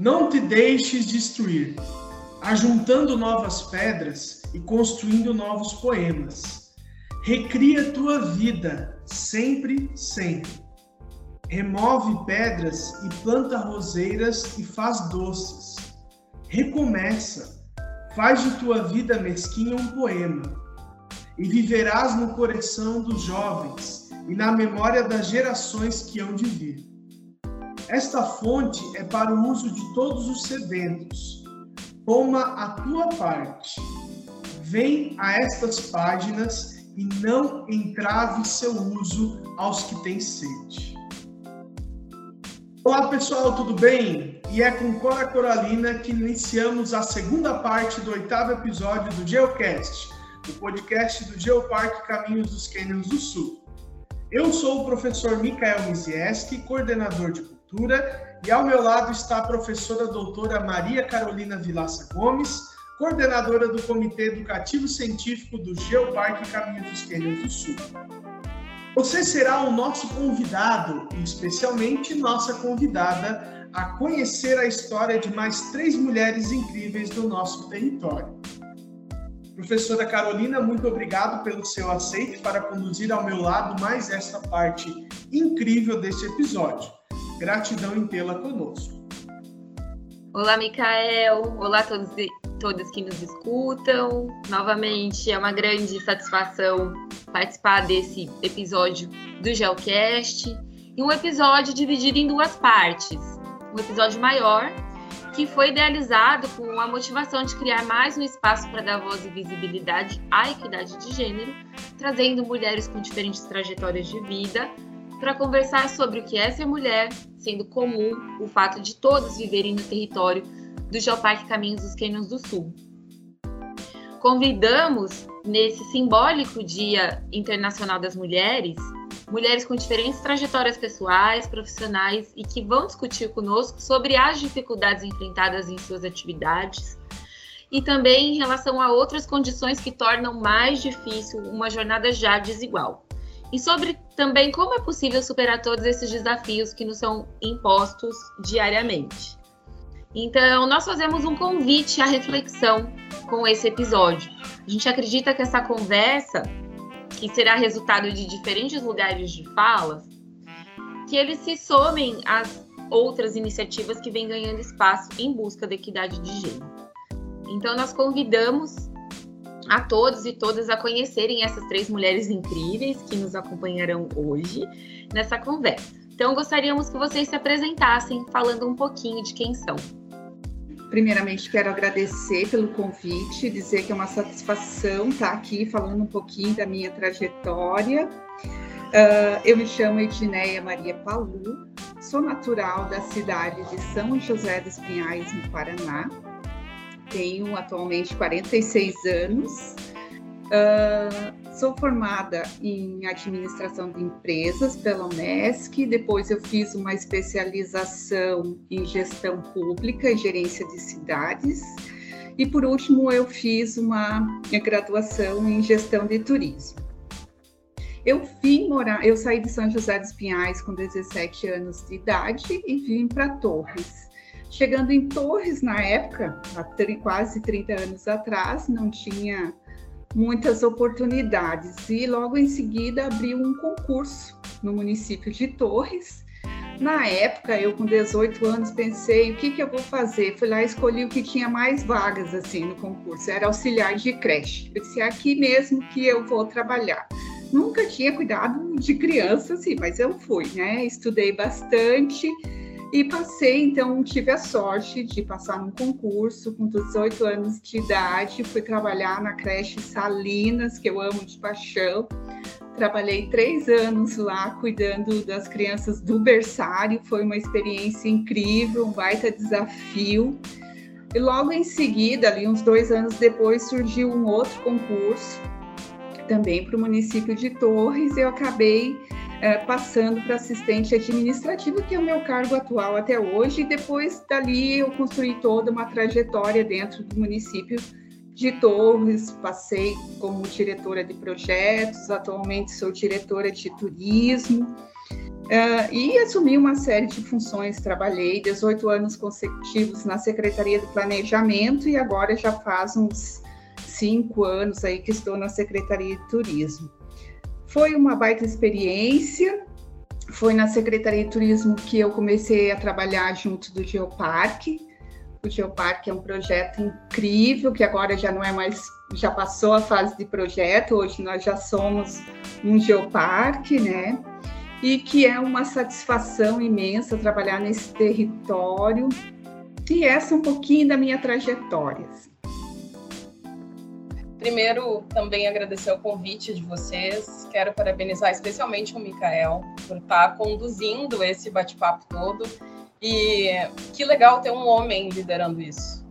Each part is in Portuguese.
Não te deixes destruir, ajuntando novas pedras e construindo novos poemas. Recria tua vida, sempre, sempre. Remove pedras e planta roseiras e faz doces. Recomeça, faz de tua vida mesquinha um poema. E viverás no coração dos jovens e na memória das gerações que hão de vir. Esta fonte é para o uso de todos os sedentos. Toma a tua parte. Vem a estas páginas e não entrave seu uso aos que têm sede. Olá pessoal, tudo bem? E é com Cora Coralina que iniciamos a segunda parte do oitavo episódio do Geocast, o podcast do Geoparque Caminhos dos Cânions do Sul. Eu sou o professor Mikael Mizieski, coordenador de cultura, e ao meu lado está a professora doutora Maria Carolina Vilaça Gomes, coordenadora do Comitê Educativo Científico do Geoparque Caminhos dos Cânions do Sul. Você será o nosso convidado, e especialmente nossa convidada, a conhecer a história de mais três mulheres incríveis do nosso território. Professora Carolina, muito obrigado pelo seu aceite para conduzir ao meu lado mais esta parte incrível deste episódio. Gratidão em tê-la conosco. Olá, Micael. Olá a todos e todas que nos escutam. Novamente, é uma grande satisfação participar desse episódio do Geocast. E um episódio dividido em duas partes. Um episódio maior, que foi idealizado com a motivação de criar mais um espaço para dar voz e visibilidade à equidade de gênero, trazendo mulheres com diferentes trajetórias de vida para conversar sobre o que é ser mulher, sendo comum o fato de todos viverem no território do Geoparque Caminhos dos Cânions do Sul. Convidamos, nesse simbólico Dia Internacional das Mulheres, mulheres com diferentes trajetórias pessoais, profissionais e que vão discutir conosco sobre as dificuldades enfrentadas em suas atividades e também em relação a outras condições que tornam mais difícil uma jornada já desigual. E sobre também como é possível superar todos esses desafios que nos são impostos diariamente. Então, nós fazemos um convite à reflexão com esse episódio. A gente acredita que essa conversa, que será resultado de diferentes lugares de fala, que eles se somem às outras iniciativas que vêm ganhando espaço em busca da equidade de gênero. Então, nós convidamos a todos e todas a conhecerem essas três mulheres incríveis que nos acompanharão hoje nessa conversa. Então, gostaríamos que vocês se apresentassem falando um pouquinho de quem são. Primeiramente, quero agradecer pelo convite, dizer que é uma satisfação estar aqui falando um pouquinho da minha trajetória. Uh, eu me chamo Edneia Maria Palu, sou natural da cidade de São José dos Pinhais, no Paraná. Tenho atualmente 46 anos. Uh, Sou formada em administração de empresas pela Unesc, depois eu fiz uma especialização em gestão pública e gerência de cidades, e por último eu fiz uma graduação em gestão de turismo. Eu vim morar, eu saí de São José dos Pinhais com 17 anos de idade e vim para Torres. Chegando em Torres na época, há quase 30 anos atrás, não tinha muitas oportunidades e logo em seguida abriu um concurso no município de Torres. Na época, eu com 18 anos pensei, o que, que eu vou fazer? Fui lá e escolhi o que tinha mais vagas assim no concurso, era auxiliar de creche. Eu disse, é aqui mesmo que eu vou trabalhar. Nunca tinha cuidado de criança, assim, mas eu fui, né? Estudei bastante, e passei, então, tive a sorte de passar num concurso com 18 anos de idade. Fui trabalhar na creche Salinas, que eu amo de paixão. Trabalhei três anos lá cuidando das crianças do berçário. Foi uma experiência incrível, um baita desafio. E logo em seguida, ali uns dois anos depois, surgiu um outro concurso, também para o município de Torres. Eu acabei é, passando para assistente administrativo, que é o meu cargo atual até hoje, e depois dali eu construí toda uma trajetória dentro do município de Torres, passei como diretora de projetos, atualmente sou diretora de turismo. Uh, e assumi uma série de funções. Trabalhei 18 anos consecutivos na Secretaria do Planejamento e agora já faz uns cinco anos aí que estou na Secretaria de Turismo. Foi uma baita experiência. Foi na Secretaria de Turismo que eu comecei a trabalhar junto do Geoparque. O Geoparque é um projeto incrível que agora já não é mais, já passou a fase de projeto. Hoje nós já somos um Geoparque, né? e que é uma satisfação imensa trabalhar nesse território. E essa é um pouquinho da minha trajetória. Primeiro, também agradecer o convite de vocês. Quero parabenizar especialmente o Mikael por estar conduzindo esse bate-papo todo. E que legal ter um homem liderando isso.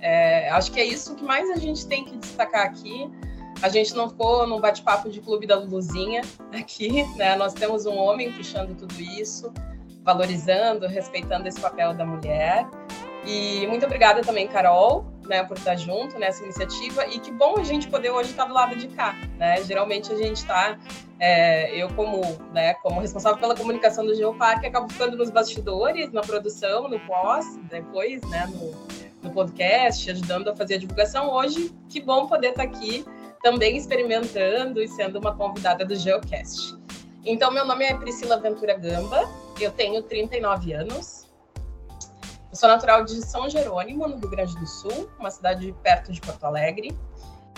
É, acho que é isso que mais a gente tem que destacar aqui a gente não ficou num bate-papo de clube da Luluzinha aqui, né? Nós temos um homem puxando tudo isso, valorizando, respeitando esse papel da mulher. E muito obrigada também, Carol, né, por estar junto nessa iniciativa. E que bom a gente poder hoje estar do lado de cá, né? Geralmente a gente está, é, eu como, né, como responsável pela comunicação do Geoparque, acabo ficando nos bastidores, na produção, no pós, depois, né, no, no podcast, ajudando a fazer a divulgação. Hoje, que bom poder estar aqui também experimentando e sendo uma convidada do Geocast. Então, meu nome é Priscila Ventura Gamba, eu tenho 39 anos. Eu sou natural de São Jerônimo, no Rio Grande do Sul, uma cidade perto de Porto Alegre.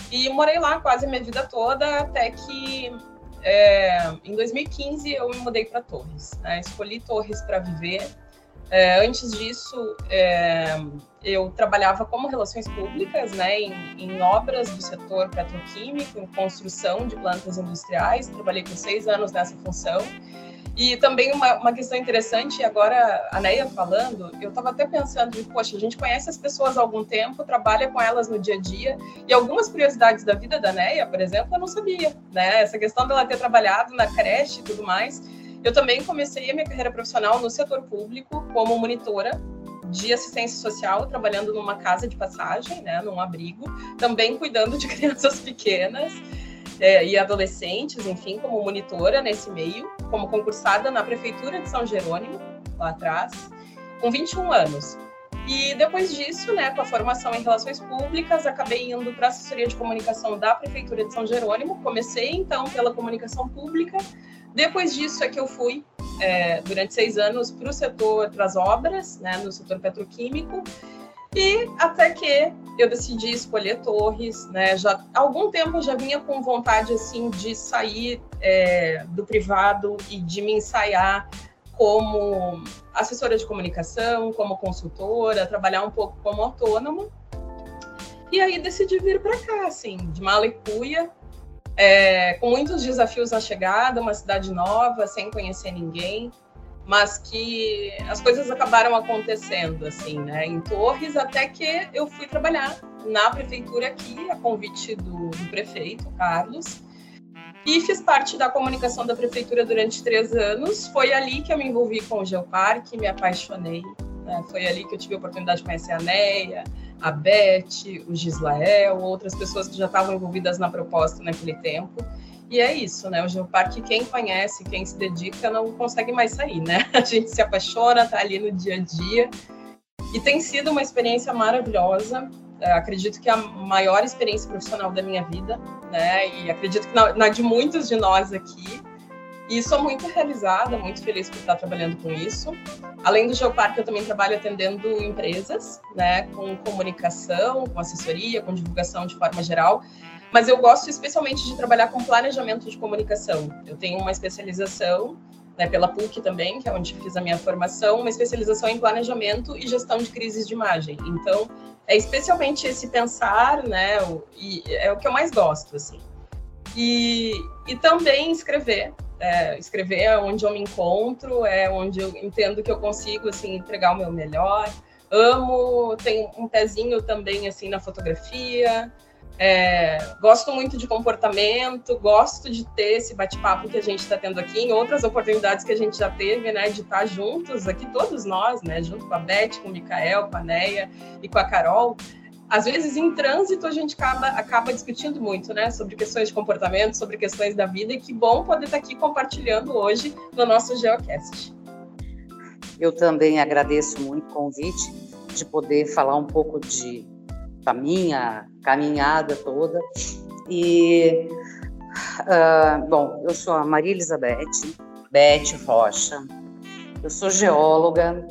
E morei lá quase a minha vida toda, até que é, em 2015 eu me mudei para Torres. Né? Escolhi Torres para viver é, antes disso, é, eu trabalhava como relações públicas, né, em, em, obras do setor petroquímico, em construção de plantas industriais. Trabalhei por seis anos nessa função. E também uma, uma questão interessante, agora a Neia falando, eu estava até pensando, poxa, a gente conhece as pessoas há algum tempo, trabalha com elas no dia a dia, e algumas curiosidades da vida da Neia, por exemplo, eu não sabia, né? Essa questão dela ter trabalhado na creche e tudo mais. Eu também comecei a minha carreira profissional no setor público como monitora de assistência social, trabalhando numa casa de passagem, né, num abrigo, também cuidando de crianças pequenas é, e adolescentes, enfim, como monitora nesse meio, como concursada na prefeitura de São Jerônimo, lá atrás, com 21 anos. E depois disso, né, com a formação em relações públicas, acabei indo para a assessoria de comunicação da prefeitura de São Jerônimo. Comecei então pela comunicação pública, depois disso é que eu fui, é, durante seis anos, para o setor, para as obras, né, no setor petroquímico, e até que eu decidi escolher Torres, né? Já há algum tempo eu já vinha com vontade assim de sair é, do privado e de me ensaiar como assessora de comunicação, como consultora, trabalhar um pouco como autônoma. E aí decidi vir para cá, assim, de mala e cuia, é, com muitos desafios na chegada, uma cidade nova, sem conhecer ninguém, mas que as coisas acabaram acontecendo, assim, né, em Torres, até que eu fui trabalhar na prefeitura aqui, a convite do, do prefeito, Carlos, e fiz parte da comunicação da prefeitura durante três anos. Foi ali que eu me envolvi com o Geoparque, me apaixonei. Né? Foi ali que eu tive a oportunidade de conhecer a Neia, a Beth, o Gislael, outras pessoas que já estavam envolvidas na proposta naquele tempo. E é isso, né? O Geoparque, quem conhece, quem se dedica, não consegue mais sair, né? A gente se apaixona, tá ali no dia a dia. E tem sido uma experiência maravilhosa. É, acredito que é a maior experiência profissional da minha vida, né? E acredito que na, na de muitos de nós aqui. E sou muito realizada, muito feliz por estar trabalhando com isso. Além do Geoparque, eu também trabalho atendendo empresas, né, com comunicação, com assessoria, com divulgação de forma geral. Mas eu gosto especialmente de trabalhar com planejamento de comunicação. Eu tenho uma especialização né, pela PUC também, que é onde fiz a minha formação, uma especialização em planejamento e gestão de crises de imagem. Então, é especialmente esse pensar, né, o, e é o que eu mais gosto, assim. E, e também escrever, é, escrever é onde eu me encontro, é onde eu entendo que eu consigo assim entregar o meu melhor. Amo, tenho um pezinho também assim na fotografia. É, gosto muito de comportamento, gosto de ter esse bate-papo que a gente está tendo aqui, em outras oportunidades que a gente já teve, né, de estar tá juntos aqui, todos nós, né, junto com a Beth, com o Mikael, com a Neia e com a Carol. Às vezes em trânsito a gente acaba, acaba discutindo muito, né, sobre questões de comportamento, sobre questões da vida, e que bom poder estar aqui compartilhando hoje no nosso Geocast. Eu também agradeço muito o convite de poder falar um pouco de da minha caminhada toda. E, uh, bom, eu sou a Maria Elizabeth Beth Rocha, eu sou geóloga.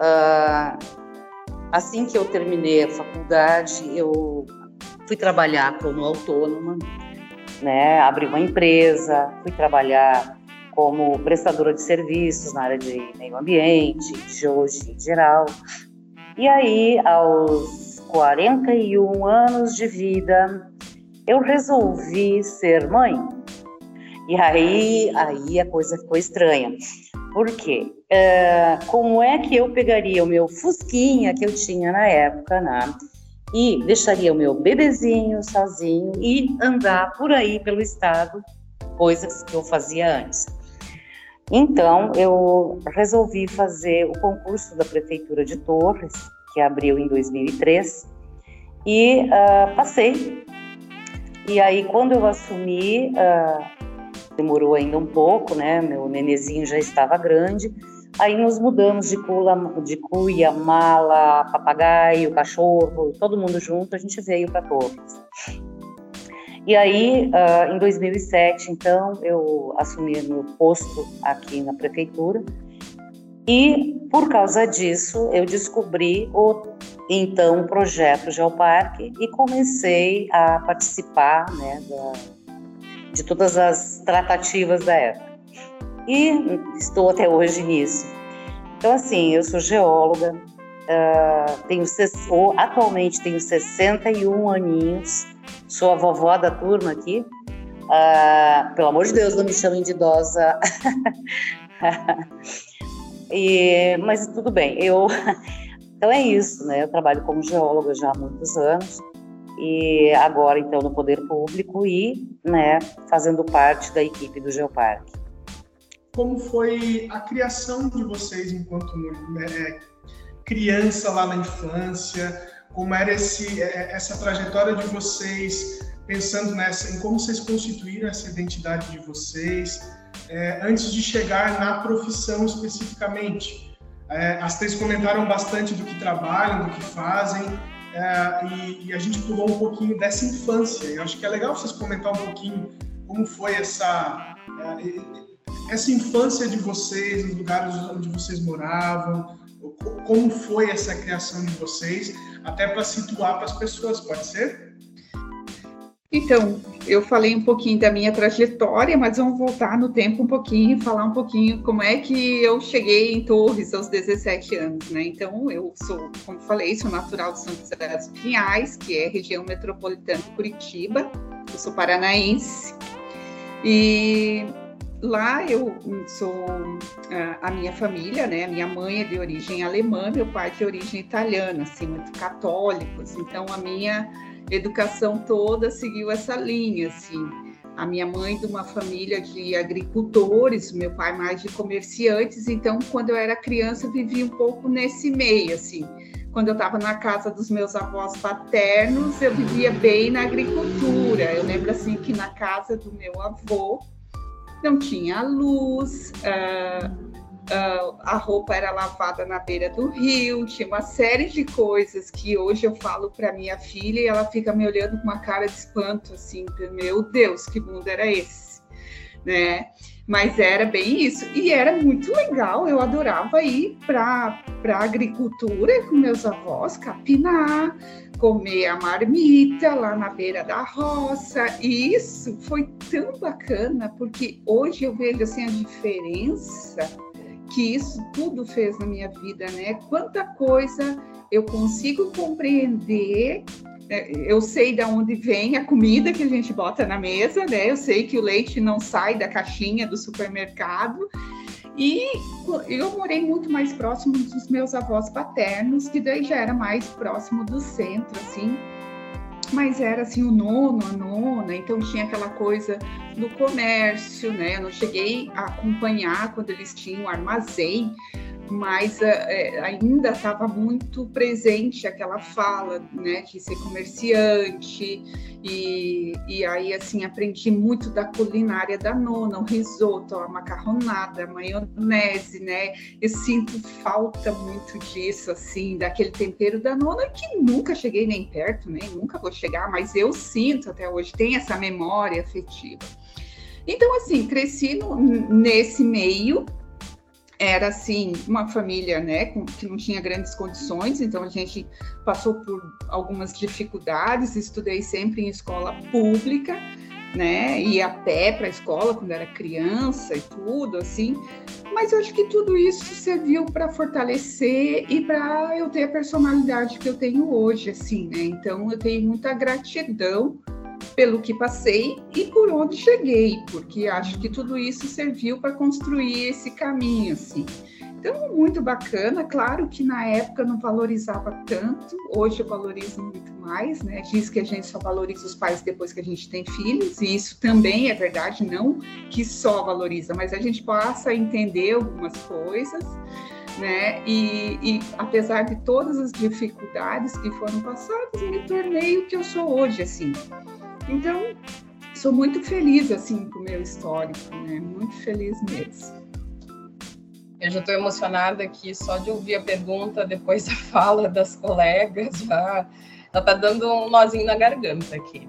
Uh, Assim que eu terminei a faculdade, eu fui trabalhar como autônoma, né? Abri uma empresa, fui trabalhar como prestadora de serviços na área de meio ambiente, de geologia em geral. E aí, aos 41 anos de vida, eu resolvi ser mãe. E aí, aí a coisa ficou estranha. Por quê? Uh, como é que eu pegaria o meu fusquinha que eu tinha na época, né? E deixaria o meu bebezinho sozinho e andar por aí pelo estado, coisas que eu fazia antes. Então, eu resolvi fazer o concurso da Prefeitura de Torres, que abriu em 2003, e uh, passei. E aí, quando eu assumi, uh, demorou ainda um pouco, né? Meu nenezinho já estava grande. Aí nos mudamos de, cula, de cuia, mala, papagaio, cachorro, todo mundo junto, a gente veio para Torres. E aí, uh, em 2007, então, eu assumi meu posto aqui na prefeitura. E por causa disso, eu descobri o então projeto Geoparque e comecei a participar, né, da, de todas as tratativas da época. E estou até hoje nisso. Então, assim, eu sou geóloga, uh, tenho, atualmente tenho 61 aninhos, sou a vovó da turma aqui. Uh, pelo amor de Deus, não me chamem de idosa. e, mas tudo bem, eu. Então é isso, né? Eu trabalho como geóloga já há muitos anos e agora então no poder público e né, fazendo parte da equipe do Geoparque. Como foi a criação de vocês enquanto né, criança lá na infância? Como era esse, é, essa trajetória de vocês pensando nessa, em como vocês constituíram essa identidade de vocês é, antes de chegar na profissão especificamente? É, as três comentaram bastante do que trabalham, do que fazem, é, e, e, a gente pulou um pouquinho dessa infância. Eu acho que é legal vocês comentar um pouquinho como foi essa é, essa infância de vocês, os lugares onde vocês moravam, como foi essa criação de vocês, até para situar para as pessoas, pode ser? Então, eu falei um pouquinho da minha trajetória, mas vamos voltar no tempo um pouquinho e falar um pouquinho como é que eu cheguei em Torres aos 17 anos, né? Então, eu sou, como falei, sou natural de São José dos Pinhais, que é região metropolitana de Curitiba. Eu sou paranaense. E lá eu sou a minha família, né? Minha mãe é de origem alemã, meu pai é de origem italiana, assim, muito católicos. Então, a minha educação toda seguiu essa linha, assim. A minha mãe de uma família de agricultores, meu pai mais de comerciantes, então quando eu era criança vivia um pouco nesse meio, assim. Quando eu estava na casa dos meus avós paternos, eu vivia bem na agricultura. Eu lembro assim que na casa do meu avô não tinha luz, uh, uh, a roupa era lavada na beira do rio, tinha uma série de coisas que hoje eu falo para minha filha e ela fica me olhando com uma cara de espanto, assim, meu Deus, que mundo era esse, né? Mas era bem isso, e era muito legal, eu adorava ir para a agricultura com meus avós, capinar, comer a marmita lá na beira da roça, e isso foi tão bacana, porque hoje eu vejo assim a diferença que isso tudo fez na minha vida, né? Quanta coisa eu consigo compreender. Né? Eu sei de onde vem a comida que a gente bota na mesa, né? Eu sei que o leite não sai da caixinha do supermercado. E eu morei muito mais próximo dos meus avós paternos, que daí já era mais próximo do centro, assim mas era assim o nono, a nona, então tinha aquela coisa do comércio, né? Eu não cheguei a acompanhar quando eles tinham armazém, mas é, ainda estava muito presente aquela fala, né, de ser comerciante, e, e aí, assim, aprendi muito da culinária da nona, o risoto, a macarronada, a maionese, né, eu sinto falta muito disso, assim, daquele tempero da nona, que nunca cheguei nem perto, né, nunca vou chegar, mas eu sinto até hoje, tem essa memória afetiva. Então, assim, cresci no, nesse meio, era assim uma família né que não tinha grandes condições então a gente passou por algumas dificuldades estudei sempre em escola pública né ia a pé para a escola quando era criança e tudo assim mas eu acho que tudo isso serviu para fortalecer e para eu ter a personalidade que eu tenho hoje assim né então eu tenho muita gratidão pelo que passei e por onde cheguei, porque acho que tudo isso serviu para construir esse caminho, assim. Então, muito bacana. Claro que na época não valorizava tanto, hoje eu valorizo muito mais, né? Diz que a gente só valoriza os pais depois que a gente tem filhos, e isso também é verdade, não que só valoriza, mas a gente passa a entender algumas coisas, né? E, e apesar de todas as dificuldades que foram passadas, me tornei o que eu sou hoje, assim. Então, sou muito feliz assim com o meu histórico, né? Muito feliz mesmo. Eu já estou emocionada aqui só de ouvir a pergunta depois da fala das colegas, já já tá dando um nozinho na garganta aqui.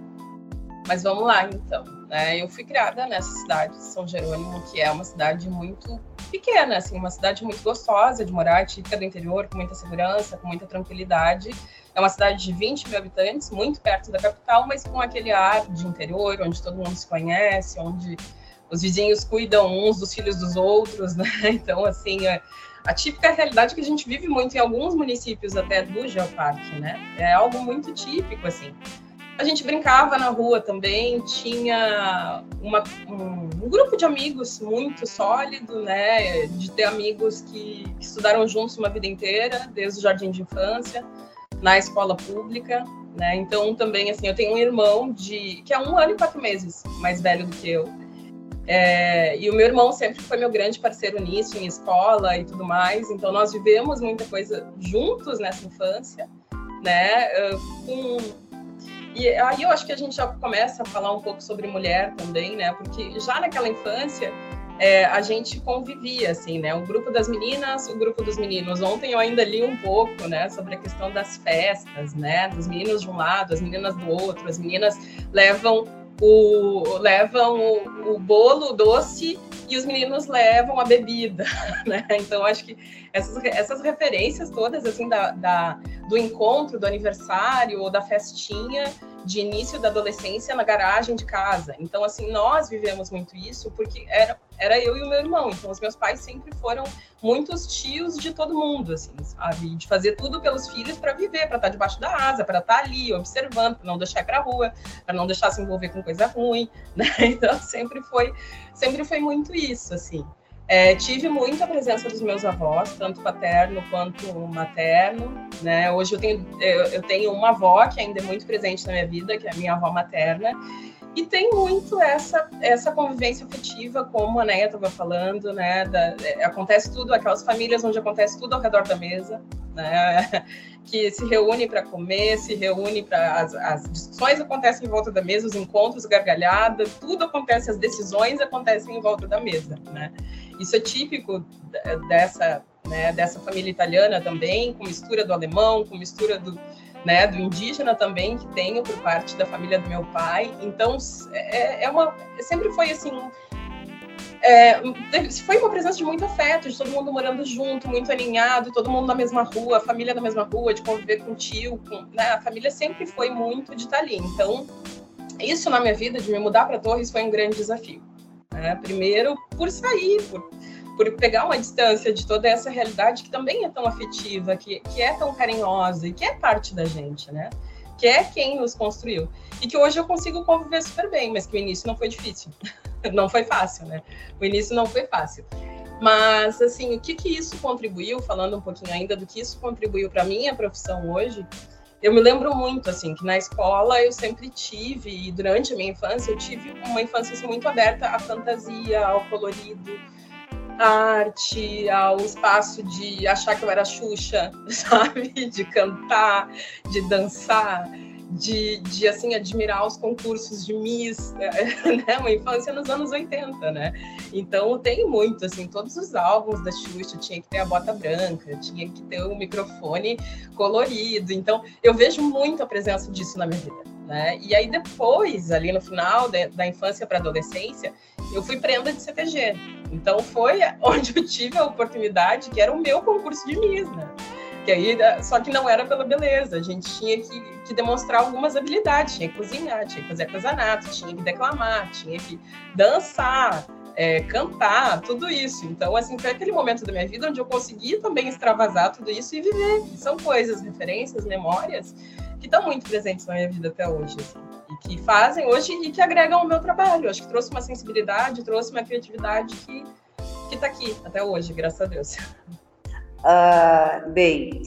Mas vamos lá, então. Né? Eu fui criada nessa cidade de São Jerônimo, que é uma cidade muito pequena, assim, uma cidade muito gostosa de morar, típica do interior, com muita segurança, com muita tranquilidade. É uma cidade de 20 mil habitantes, muito perto da capital, mas com aquele ar de interior, onde todo mundo se conhece, onde os vizinhos cuidam uns dos filhos dos outros, né? Então, assim, é a típica realidade que a gente vive muito em alguns municípios até do Geoparque, né? É algo muito típico, assim. A gente brincava na rua também, tinha uma, um, um, grupo de amigos muito sólido, né? De ter amigos que, que estudaram juntos uma vida inteira, desde o jardim de infância na escola pública, né? Então também assim, eu tenho um irmão de que é um ano e quatro meses mais velho do que eu. É, e o meu irmão sempre foi meu grande parceiro nisso, em escola e tudo mais. Então nós vivemos muita coisa juntos nessa infância, né? Com... E aí eu acho que a gente já começa a falar um pouco sobre mulher também, né? Porque já naquela infância é, a gente convivia, assim, né? O grupo das meninas, o grupo dos meninos. Ontem eu ainda li um pouco, né, sobre a questão das festas, né? Dos meninos de um lado, as meninas do outro. As meninas levam o, levam o, o bolo, o doce e os meninos levam a bebida, né? Então acho que essas, essas referências todas assim da, da, do encontro, do aniversário ou da festinha de início da adolescência na garagem de casa. Então assim nós vivemos muito isso porque era era eu e o meu irmão. Então, os meus pais sempre foram muitos tios de todo mundo, assim, sabe? De fazer tudo pelos filhos para viver, para estar tá debaixo da asa, para estar tá ali observando, para não deixar para rua, para não deixar se envolver com coisa ruim, né? Então, sempre foi, sempre foi muito isso, assim. É, tive muita presença dos meus avós, tanto paterno quanto materno, né? Hoje eu tenho, eu, eu tenho uma avó que ainda é muito presente na minha vida, que é a minha avó materna, e tem muito essa, essa convivência afetiva, como a Neia estava falando, né? Da, é, acontece tudo, aquelas famílias onde acontece tudo ao redor da mesa, né? Que se reúne para comer, se reúne para. As, as, discussões acontecem em volta da mesa, os encontros, gargalhada, tudo acontece, as decisões acontecem em volta da mesa, né? Isso é típico dessa, né, dessa família italiana também, com mistura do alemão, com mistura do né, do indígena também que tenho por parte da família do meu pai. Então é, é uma sempre foi assim é, foi uma presença de muito afeto, de todo mundo morando junto, muito alinhado, todo mundo na mesma rua, família na mesma rua, de conviver com o tio, com, né, a família sempre foi muito de estar ali. Então, isso na minha vida, de me mudar para Torres, foi um grande desafio. Né? Primeiro, por sair, por por pegar uma distância de toda essa realidade que também é tão afetiva, que, que é tão carinhosa e que é parte da gente, né? Que é quem nos construiu. E que hoje eu consigo conviver super bem, mas que o início não foi difícil. não foi fácil, né? O início não foi fácil. Mas, assim, o que que isso contribuiu, falando um pouquinho ainda do que isso contribuiu para minha profissão hoje, eu me lembro muito, assim, que na escola eu sempre tive, e durante a minha infância, eu tive uma infância assim, muito aberta à fantasia, ao colorido, arte, ao espaço de achar que eu era Xuxa, sabe? De cantar, de dançar de, de assim admirar os concursos de Miss, né? Uma infância nos anos 80, né? Então tem muito assim, todos os álbuns da Xuxa tinha que ter a bota branca, tinha que ter o microfone colorido. Então eu vejo muito a presença disso na minha vida. Né? E aí depois, ali no final de, da infância para adolescência, eu fui prenda de CTG. Então foi onde eu tive a oportunidade, que era o meu concurso de Miss, né? Que aí, só que não era pela beleza, a gente tinha que, que demonstrar algumas habilidades, tinha que cozinhar, tinha que fazer artesanato, tinha que declamar, tinha que dançar, é, cantar, tudo isso. Então, assim, foi aquele momento da minha vida onde eu consegui também extravasar tudo isso e viver. São coisas, referências, memórias que estão muito presentes na minha vida até hoje. Assim, e que fazem hoje e que agregam ao meu trabalho. Acho que trouxe uma sensibilidade, trouxe uma criatividade que está aqui até hoje, graças a Deus. Uh, bem,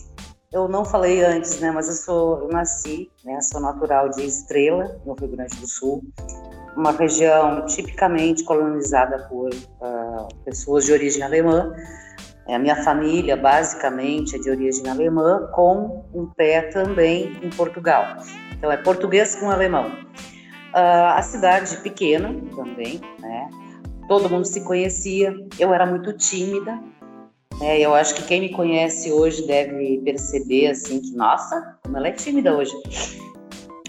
eu não falei antes, né, mas eu sou, eu nasci, né, sou natural de Estrela, no Rio Grande do Sul, uma região tipicamente colonizada por uh, pessoas de origem alemã. A minha família, basicamente, é de origem alemã, com um pé também em Portugal. Então, é português com alemão. Uh, a cidade pequena também, né? Todo mundo se conhecia. Eu era muito tímida, é, eu acho que quem me conhece hoje deve perceber assim que, nossa, como ela é tímida hoje.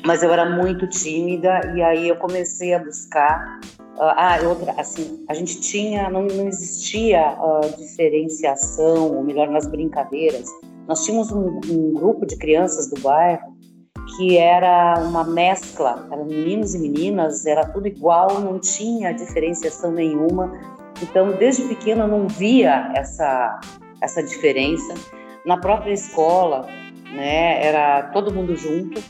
Mas eu era muito tímida e aí eu comecei a buscar. Uh, ah, outra, assim, a gente tinha, não, não existia uh, diferenciação, ou melhor, nas brincadeiras. Nós tínhamos um, um grupo de crianças do bairro que era uma mescla, eram meninos e meninas, era tudo igual, não tinha diferenciação nenhuma então, desde pequena eu não via essa essa diferença. Na própria escola, né, era todo mundo junto,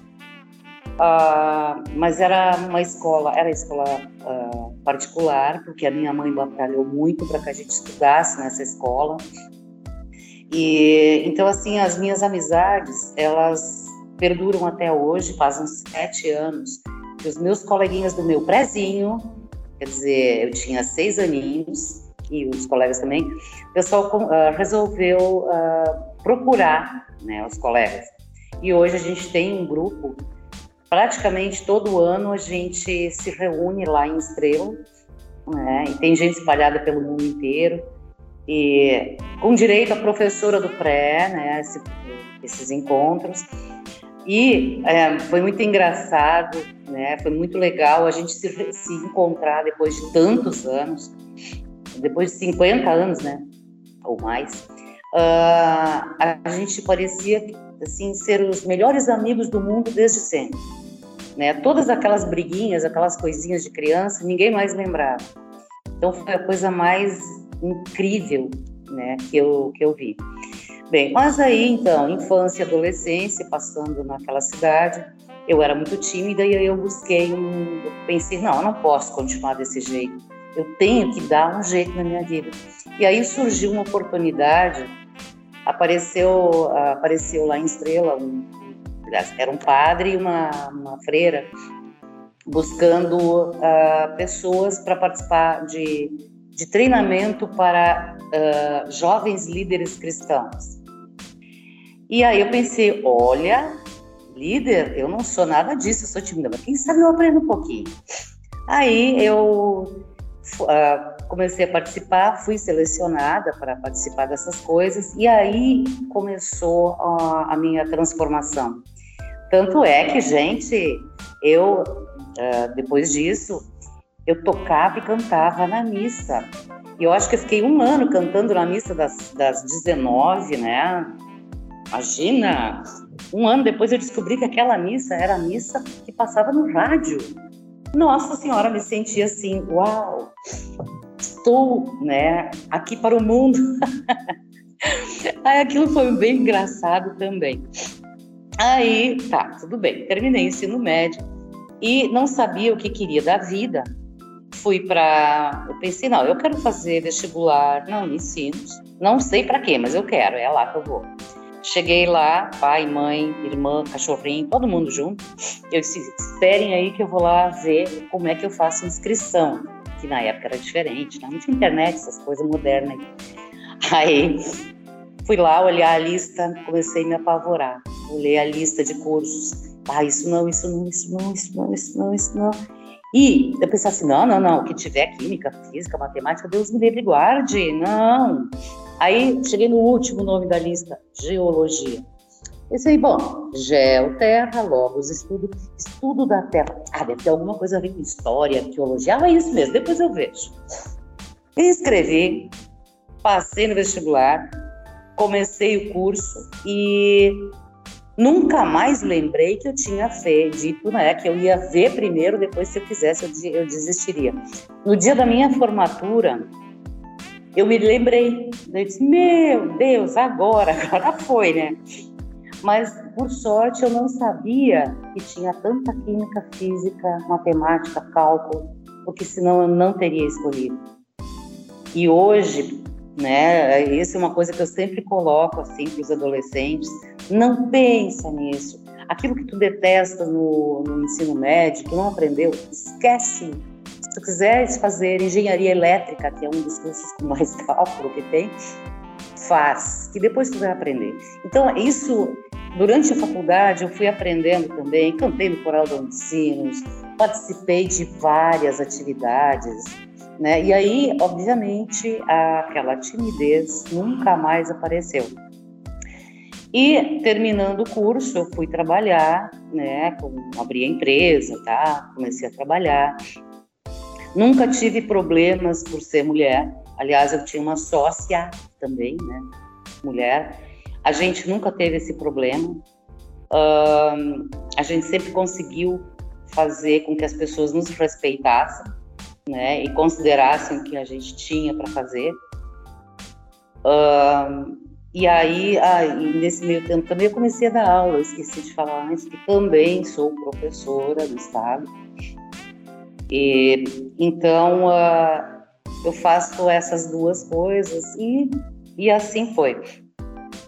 uh, mas era uma escola, era escola uh, particular, porque a minha mãe batalhou muito para que a gente estudasse nessa escola. E então assim as minhas amizades elas perduram até hoje, fazem sete anos. Que os meus coleguinhas do meu prezinho quer dizer, eu tinha seis aninhos e os colegas também, o pessoal uh, resolveu procurar né, os colegas. E hoje a gente tem um grupo, praticamente todo ano a gente se reúne lá em Estrela, né, e tem gente espalhada pelo mundo inteiro, e com direito à professora do pré, né, esse, esses encontros. E é, foi muito engraçado, né? Foi muito legal a gente se, se encontrar depois de tantos anos, depois de 50 anos, né? Ou mais. Uh, a gente parecia assim ser os melhores amigos do mundo desde sempre, né? Todas aquelas briguinhas, aquelas coisinhas de criança, ninguém mais lembrava. Então foi a coisa mais incrível, né? Que eu que eu vi. Bem, mas aí então, infância adolescência, passando naquela cidade, eu era muito tímida e aí eu busquei um. Pensei, não, eu não posso continuar desse jeito, eu tenho que dar um jeito na minha vida. E aí surgiu uma oportunidade, apareceu, apareceu lá em Estrela, um, era um padre e uma, uma freira, buscando uh, pessoas para participar de, de treinamento para uh, jovens líderes cristãos. E aí eu pensei, olha, líder, eu não sou nada disso, eu sou tímida, mas quem sabe eu aprendo um pouquinho. Aí eu uh, comecei a participar, fui selecionada para participar dessas coisas, e aí começou a minha transformação. Tanto é que, gente, eu, uh, depois disso, eu tocava e cantava na missa. E eu acho que eu fiquei um ano cantando na missa das, das 19, né? Imagina! Um ano depois eu descobri que aquela missa era a missa que passava no rádio. Nossa Senhora, me senti assim, uau! Estou, né, aqui para o mundo. Aí aquilo foi bem engraçado também. Aí, tá, tudo bem. Terminei ensino médio e não sabia o que queria da vida. Fui para, eu pensei, não, eu quero fazer vestibular, não ensino, não sei para quê, mas eu quero, é lá que eu vou. Cheguei lá, pai, mãe, irmã, cachorrinho, todo mundo junto. Eu disse: esperem aí que eu vou lá ver como é que eu faço inscrição. que na época era diferente, né? não tinha internet, essas coisas modernas. Aí fui lá olhar a lista, comecei a me apavorar. Olhei a lista de cursos. Ah, isso não, isso não, isso não, isso não, isso não, isso não. E eu pensei assim, não, não, não, o que tiver química, física, matemática, Deus me livre guarde, não. Aí cheguei no último nome da lista, geologia. Pensei, bom, geo, terra, logos, estudo, estudo da terra. Ah, deve ter alguma coisa a ver com história, arqueologia. Ah, é isso mesmo, depois eu vejo. Escrevi, passei no vestibular, comecei o curso e nunca mais lembrei que eu tinha fé, dito né, que eu ia ver primeiro, depois se eu quisesse eu desistiria. No dia da minha formatura, eu me lembrei, eu disse, meu Deus, agora, agora foi, né? Mas, por sorte, eu não sabia que tinha tanta química, física, matemática, cálculo, porque senão eu não teria escolhido. E hoje, né, isso é uma coisa que eu sempre coloco assim para os adolescentes, não pensa nisso. Aquilo que tu detesta no, no ensino médio, que não aprendeu, esquece. Se tu quiseres fazer engenharia elétrica, que é um dos cursos com mais cálculo que tem, faz, que depois tu vai aprender. Então, isso Durante a faculdade, eu fui aprendendo também, cantei no Coral do Unicinos, participei de várias atividades, né? E aí, obviamente, aquela timidez nunca mais apareceu. E terminando o curso, eu fui trabalhar, né? Abri a empresa, tá? Comecei a trabalhar. Nunca tive problemas por ser mulher. Aliás, eu tinha uma sócia também, né? Mulher. A gente nunca teve esse problema. Uh, a gente sempre conseguiu fazer com que as pessoas nos respeitassem, né, e considerassem o que a gente tinha para fazer. Uh, e aí, e nesse meio tempo também eu comecei a dar aula, esqueci de falar antes que também sou professora do Estado. E, então, uh, eu faço essas duas coisas e, e assim foi.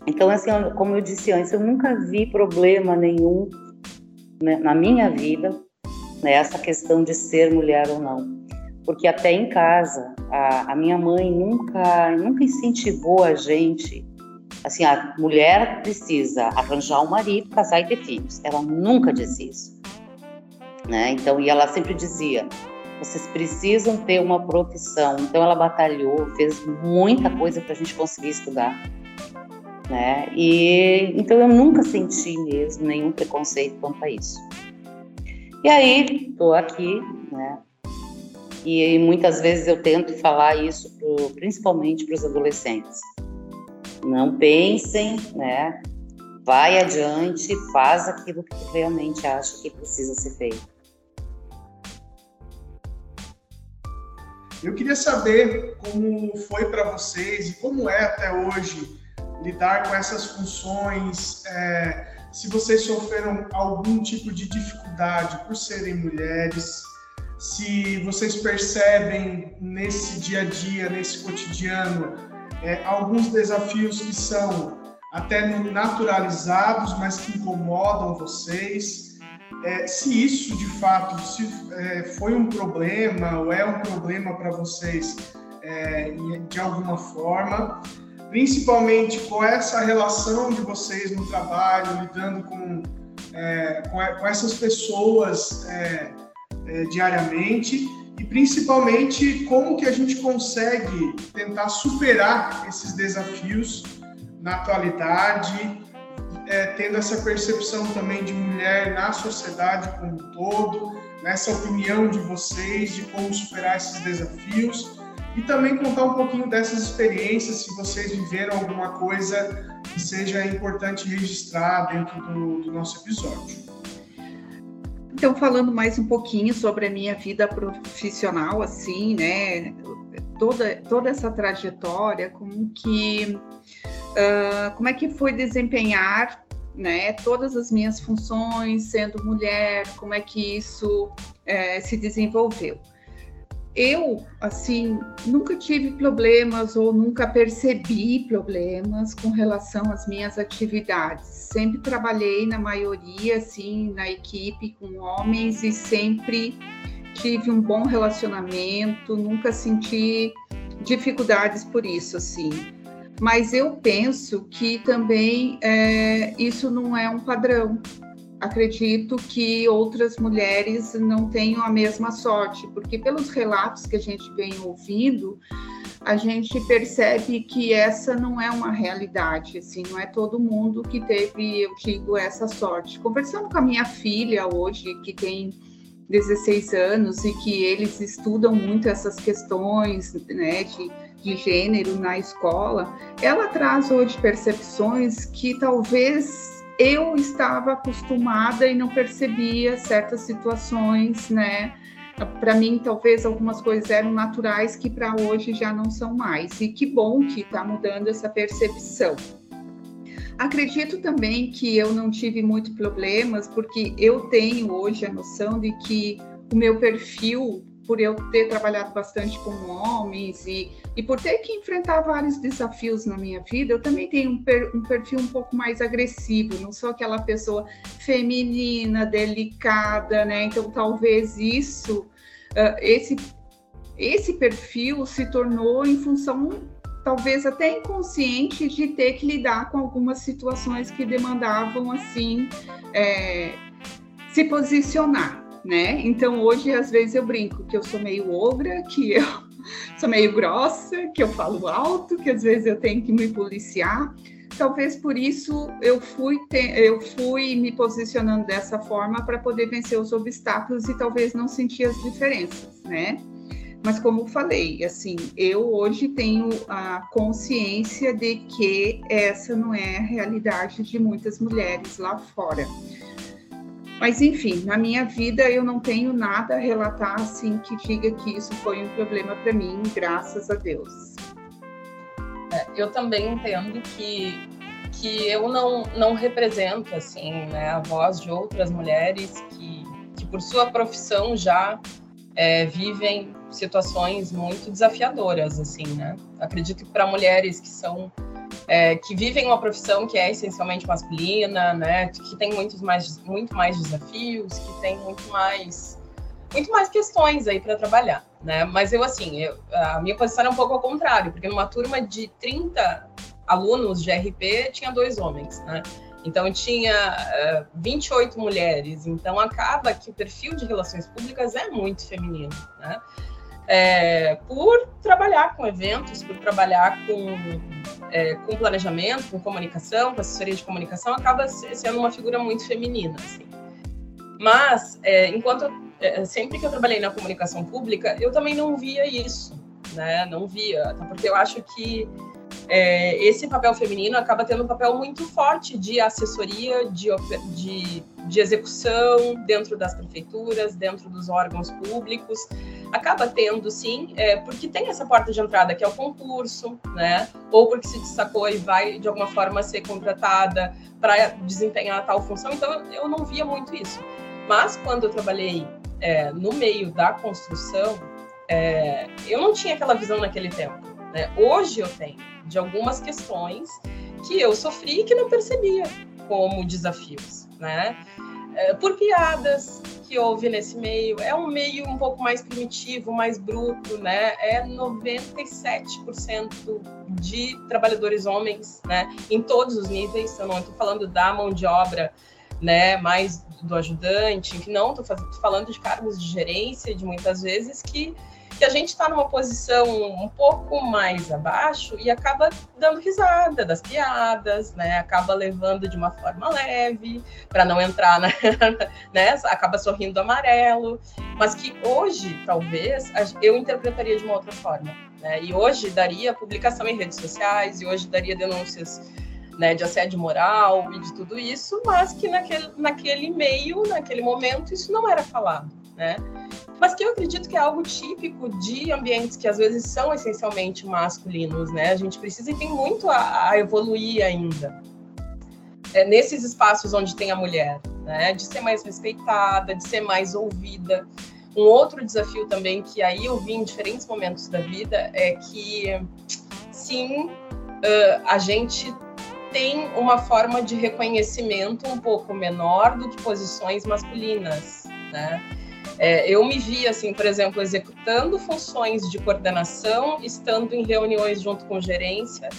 Então, assim, como eu disse antes, eu nunca vi problema nenhum né, na minha vida nessa né, questão de ser mulher ou não. Porque até em casa, a, a minha mãe nunca, nunca incentivou a gente assim, a mulher precisa arranjar um marido, casar e ter filhos. Ela nunca disse isso. Né? Então, e ela sempre dizia: vocês precisam ter uma profissão. Então, ela batalhou, fez muita coisa para a gente conseguir estudar né? E então eu nunca senti mesmo nenhum preconceito quanto a isso. E aí estou aqui, né? E muitas vezes eu tento falar isso pro, principalmente para os adolescentes. Não pensem, né? Vai adiante, faz aquilo que realmente acha que precisa ser feito. Eu queria saber como foi para vocês e como é até hoje lidar com essas funções, é, se vocês sofreram algum tipo de dificuldade por serem mulheres, se vocês percebem nesse dia a dia, nesse cotidiano, é, alguns desafios que são até naturalizados, mas que incomodam vocês. É, se isso de fato se, é, foi um problema ou é um problema para vocês é, de alguma forma principalmente com essa relação de vocês no trabalho, lidando com, é, com, com, essas pessoas é, diariamente e principalmente como que a gente consegue tentar superar esses desafios na atualidade, é, tendo essa percepção também de mulher na sociedade como um todo, nessa opinião de vocês de como superar esses desafios e também contar um pouquinho dessas experiências, se vocês viveram alguma coisa que seja importante registrar dentro do, do nosso episódio. Então, falando mais um pouquinho sobre a minha vida profissional, assim, né? Toda, toda essa trajetória, como que, uh, como é que foi desempenhar, né? Todas as minhas funções, sendo mulher, como é que isso uh, se desenvolveu eu, assim, nunca tive problemas ou nunca percebi problemas com relação às minhas atividades. Sempre trabalhei na maioria, assim, na equipe com homens e sempre tive um bom relacionamento, nunca senti dificuldades por isso, assim. Mas eu penso que também é, isso não é um padrão. Acredito que outras mulheres não tenham a mesma sorte, porque pelos relatos que a gente vem ouvindo, a gente percebe que essa não é uma realidade, assim, não é todo mundo que teve, eu digo, essa sorte. Conversando com a minha filha hoje, que tem 16 anos e que eles estudam muito essas questões, né, de de gênero na escola, ela traz hoje percepções que talvez eu estava acostumada e não percebia certas situações, né? Para mim, talvez algumas coisas eram naturais que para hoje já não são mais. E que bom que está mudando essa percepção. Acredito também que eu não tive muito problemas, porque eu tenho hoje a noção de que o meu perfil por eu ter trabalhado bastante com homens e, e por ter que enfrentar vários desafios na minha vida, eu também tenho um, per, um perfil um pouco mais agressivo, não sou aquela pessoa feminina, delicada, né? Então, talvez isso, uh, esse, esse perfil se tornou em função talvez até inconsciente de ter que lidar com algumas situações que demandavam assim é, se posicionar né? Então hoje às vezes eu brinco que eu sou meio ogra, que eu sou meio grossa, que eu falo alto, que às vezes eu tenho que me policiar. Talvez por isso eu fui eu fui me posicionando dessa forma para poder vencer os obstáculos e talvez não sentir as diferenças, né? Mas como falei, assim, eu hoje tenho a consciência de que essa não é a realidade de muitas mulheres lá fora. Mas enfim, na minha vida eu não tenho nada a relatar assim que diga que isso foi um problema para mim, graças a Deus. É, eu também entendo que que eu não não represento assim, né, a voz de outras mulheres que que por sua profissão já é, vivem situações muito desafiadoras assim, né? Acredito que para mulheres que são é, que vivem uma profissão que é essencialmente masculina, né, que tem muitos mais, muito mais desafios, que tem muito mais, muito mais questões aí para trabalhar, né? Mas eu assim, eu, a minha posição é um pouco ao contrário, porque numa turma de 30 alunos de RP tinha dois homens, né? Então tinha uh, 28 mulheres, então acaba que o perfil de relações públicas é muito feminino, né? É, por trabalhar com eventos, por trabalhar com, é, com planejamento, com comunicação, com assessoria de comunicação, acaba sendo uma figura muito feminina. Assim. Mas, é, enquanto é, sempre que eu trabalhei na comunicação pública, eu também não via isso, né? Não via, porque eu acho que é, esse papel feminino acaba tendo um papel muito forte de assessoria, de, de, de, execução dentro das prefeituras, dentro dos órgãos públicos. Acaba tendo, sim, é, porque tem essa porta de entrada que é o concurso, né? Ou porque se destacou e vai, de alguma forma, ser contratada para desempenhar tal função. Então, eu não via muito isso. Mas, quando eu trabalhei é, no meio da construção, é, eu não tinha aquela visão naquele tempo. Né? Hoje eu tenho de algumas questões que eu sofri e que não percebia como desafios, né? É, por piadas que houve nesse meio, é um meio um pouco mais primitivo, mais bruto, né? É 97% de trabalhadores homens, né? Em todos os níveis, eu não estou falando da mão de obra, né? Mais do ajudante, enfim, não, estou falando de cargos de gerência, de muitas vezes que que a gente está numa posição um pouco mais abaixo e acaba dando risada das piadas, né? Acaba levando de uma forma leve para não entrar, na, né? Acaba sorrindo amarelo, mas que hoje talvez eu interpretaria de uma outra forma, né? E hoje daria publicação em redes sociais e hoje daria denúncias né, de assédio moral e de tudo isso, mas que naquele, naquele meio, naquele momento, isso não era falado, né? Mas que eu acredito que é algo típico de ambientes que às vezes são essencialmente masculinos, né? A gente precisa e tem muito a, a evoluir ainda. É, nesses espaços onde tem a mulher, né? De ser mais respeitada, de ser mais ouvida. Um outro desafio também que aí eu vi em diferentes momentos da vida é que, sim, uh, a gente tem uma forma de reconhecimento um pouco menor do que posições masculinas, né? É, eu me vi, assim, por exemplo, executando funções de coordenação, estando em reuniões junto com gerência,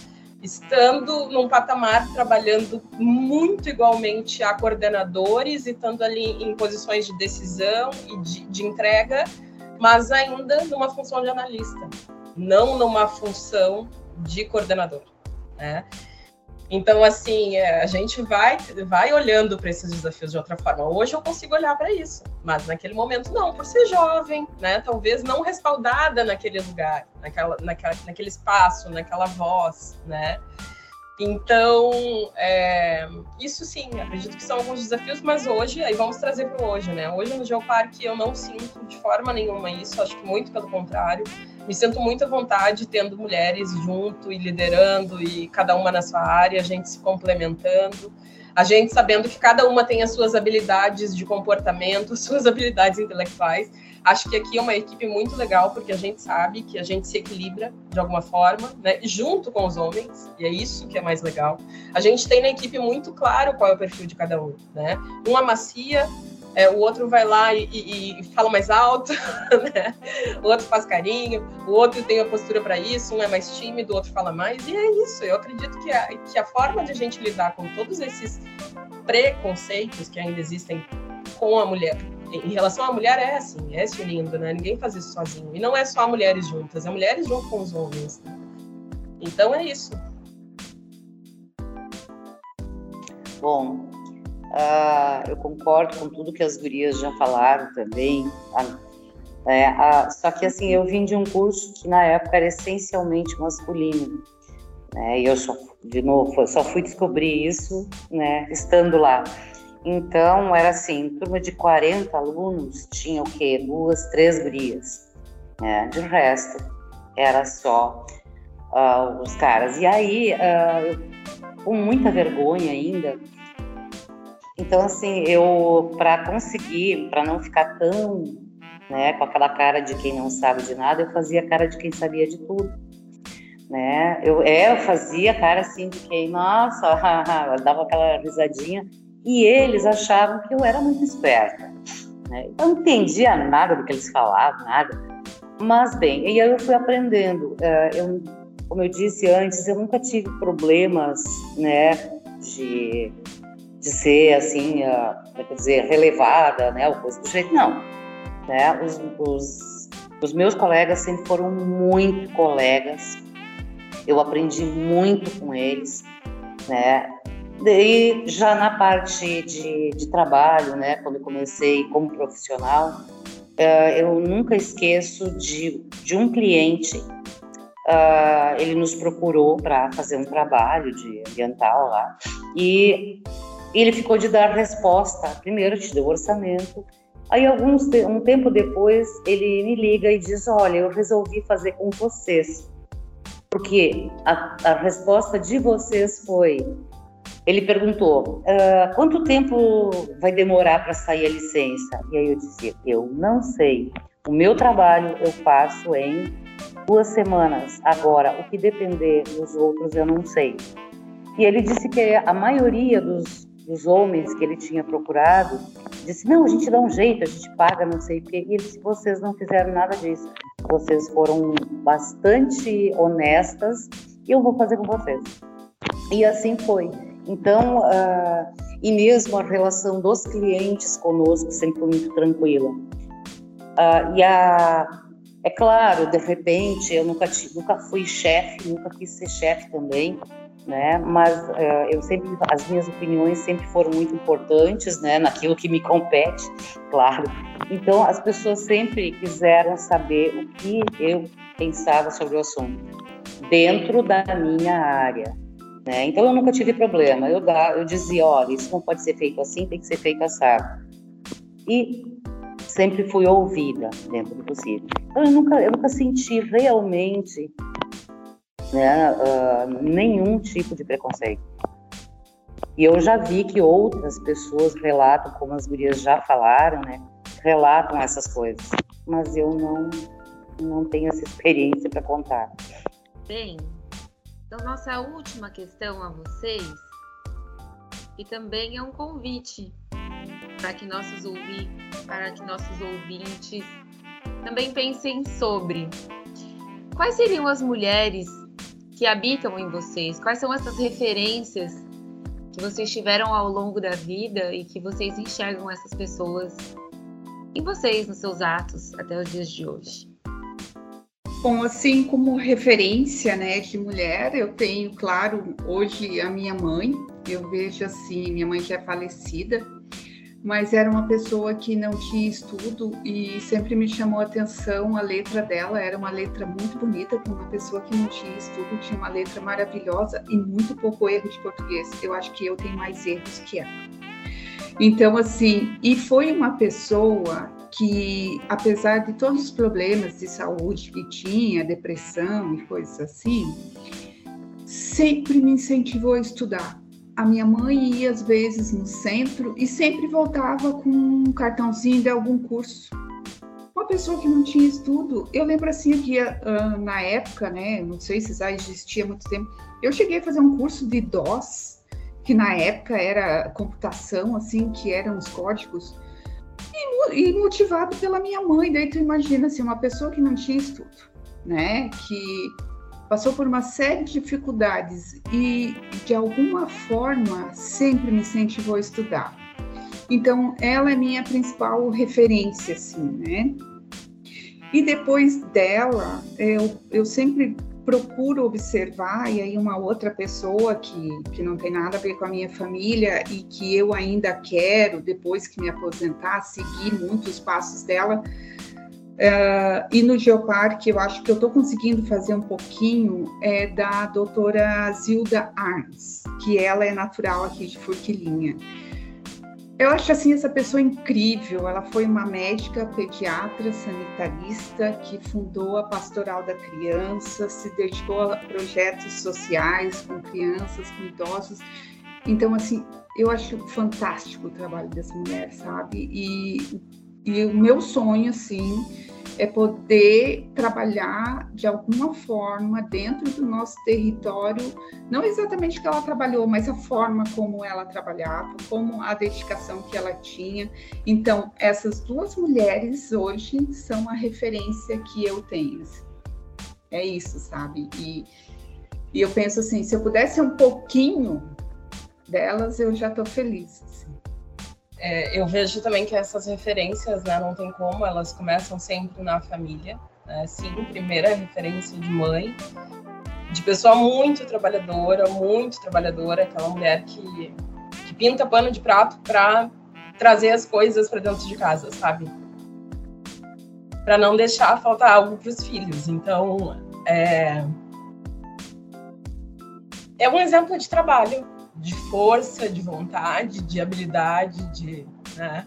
estando num patamar trabalhando muito igualmente a coordenadores e estando ali em posições de decisão e de, de entrega, mas ainda numa função de analista, não numa função de coordenador, né? Então, assim, é, a gente vai, vai olhando para esses desafios de outra forma. Hoje eu consigo olhar para isso, mas naquele momento não, por ser jovem, né? Talvez não respaldada naquele lugar, naquela, naquela, naquele espaço, naquela voz, né? Então, é, isso sim, acredito que são alguns desafios, mas hoje, aí vamos trazer para hoje, né? Hoje no Geoparque eu não sinto de forma nenhuma isso, acho que muito pelo contrário. Me sinto muito à vontade tendo mulheres junto e liderando, e cada uma na sua área, a gente se complementando a gente sabendo que cada uma tem as suas habilidades de comportamento, suas habilidades intelectuais. Acho que aqui é uma equipe muito legal, porque a gente sabe que a gente se equilibra de alguma forma, né, junto com os homens, e é isso que é mais legal. A gente tem na equipe muito claro qual é o perfil de cada um, né? Um amacia, é, o outro vai lá e, e, e fala mais alto, né? o outro faz carinho, o outro tem a postura para isso, um é mais tímido, o outro fala mais, e é isso. Eu acredito que a, que a forma de a gente lidar com todos esses preconceitos que ainda existem com a mulher, em relação à mulher, é assim, é se unindo, né? Ninguém faz isso sozinho. E não é só mulheres juntas, é mulheres junto com os homens. Então é isso. Bom, Uh, eu concordo com tudo que as gurias já falaram também. Uh, é, só que assim, eu vim de um curso que na época era essencialmente masculino. Né, e eu só, de novo, só fui descobrir isso né, estando lá. Então, era assim, turma de 40 alunos, tinha o quê? Duas, três gurias. Né? De resto, era só uh, os caras. E aí, uh, eu, com muita vergonha ainda, então, assim, eu, para conseguir, para não ficar tão, né, com aquela cara de quem não sabe de nada, eu fazia cara de quem sabia de tudo. Né? Eu, é, eu fazia cara assim de quem, nossa, dava aquela risadinha, e eles achavam que eu era muito esperta. Né? Eu não entendia nada do que eles falavam, nada. Mas, bem, e aí eu fui aprendendo. É, eu, como eu disse antes, eu nunca tive problemas, né, de de ser assim, uh, quer dizer, relevada, né, ou coisa do jeito, não. Né? Os, os, os meus colegas sempre foram muito colegas, eu aprendi muito com eles, né, Daí, já na parte de, de trabalho, né, quando eu comecei como profissional, uh, eu nunca esqueço de, de um cliente, uh, ele nos procurou para fazer um trabalho de ambiental lá, e ele ficou de dar resposta. Primeiro te deu orçamento. Aí alguns um tempo depois ele me liga e diz: "Olha, eu resolvi fazer com vocês". Porque a, a resposta de vocês foi ele perguntou: uh, quanto tempo vai demorar para sair a licença? E aí eu disse: eu não sei. O meu trabalho eu faço em duas semanas. Agora, o que depender dos outros eu não sei. E ele disse que a maioria dos dos homens que ele tinha procurado, disse: Não, a gente dá um jeito, a gente paga, não sei o quê. E ele disse: Vocês não fizeram nada disso. Vocês foram bastante honestas e eu vou fazer com vocês. E assim foi. Então, uh, e mesmo a relação dos clientes conosco sempre foi muito tranquila. Uh, e a, é claro, de repente, eu nunca, nunca fui chefe, nunca quis ser chefe também né? Mas uh, eu sempre, as minhas opiniões sempre foram muito importantes, né? Naquilo que me compete, claro. Então as pessoas sempre quiseram saber o que eu pensava sobre o assunto dentro da minha área. Né? Então eu nunca tive problema. Eu, eu dizia, olha, isso não pode ser feito assim, tem que ser feito assado. E sempre fui ouvida dentro do possível. Então, eu nunca, eu nunca senti realmente né, uh, nenhum tipo de preconceito. E eu já vi que outras pessoas relatam, como as gurias já falaram, né, relatam essas coisas, mas eu não, não tenho essa experiência para contar. Bem, então nossa última questão a vocês, e também é um convite para que nossos para que nossos ouvintes também pensem sobre quais seriam as mulheres que habitam em vocês? Quais são essas referências que vocês tiveram ao longo da vida e que vocês enxergam essas pessoas em vocês, nos seus atos até os dias de hoje? Bom, assim como referência, né, de mulher, eu tenho, claro, hoje a minha mãe. Eu vejo assim, minha mãe já é falecida, mas era uma pessoa que não tinha estudo e sempre me chamou a atenção a letra dela. Era uma letra muito bonita, para uma pessoa que não tinha estudo, tinha uma letra maravilhosa e muito pouco erro de português. Eu acho que eu tenho mais erros que ela. Então, assim, e foi uma pessoa que, apesar de todos os problemas de saúde que tinha, depressão e coisas assim, sempre me incentivou a estudar. A minha mãe ia às vezes no centro e sempre voltava com um cartãozinho de algum curso. Uma pessoa que não tinha estudo, eu lembro assim que uh, na época, né, não sei se já existia há muito tempo, eu cheguei a fazer um curso de DOS, que na época era computação, assim, que eram os códigos e, e motivado pela minha mãe. Daí tu imagina assim, uma pessoa que não tinha estudo, né? Que passou por uma série de dificuldades e de alguma forma sempre me incentivou a estudar. Então, ela é minha principal referência, assim, né? E depois dela, eu, eu sempre procuro observar, e aí uma outra pessoa que, que não tem nada a ver com a minha família e que eu ainda quero, depois que me aposentar, seguir muitos passos dela. Uh, e no Geoparque, eu acho que eu estou conseguindo fazer um pouquinho é da doutora Zilda Arns, que ela é natural aqui de Forquilinha. Eu acho assim essa pessoa incrível. Ela foi uma médica, pediatra, sanitarista que fundou a Pastoral da Criança, se dedicou a projetos sociais com crianças, com idosos. Então, assim, eu acho fantástico o trabalho dessa mulher, sabe? E, e o meu sonho, assim, é poder trabalhar de alguma forma dentro do nosso território, não exatamente que ela trabalhou, mas a forma como ela trabalhava, como a dedicação que ela tinha. Então, essas duas mulheres hoje são a referência que eu tenho. É isso, sabe? E, e eu penso assim, se eu pudesse um pouquinho delas, eu já estou feliz. É, eu vejo também que essas referências, né, não tem como, elas começam sempre na família. Né? Sim, primeira referência de mãe, de pessoa muito trabalhadora, muito trabalhadora, aquela mulher que, que pinta pano de prato para trazer as coisas para dentro de casa, sabe? Para não deixar faltar algo para os filhos. Então, é... é um exemplo de trabalho, de força, de vontade, de habilidade, de, né?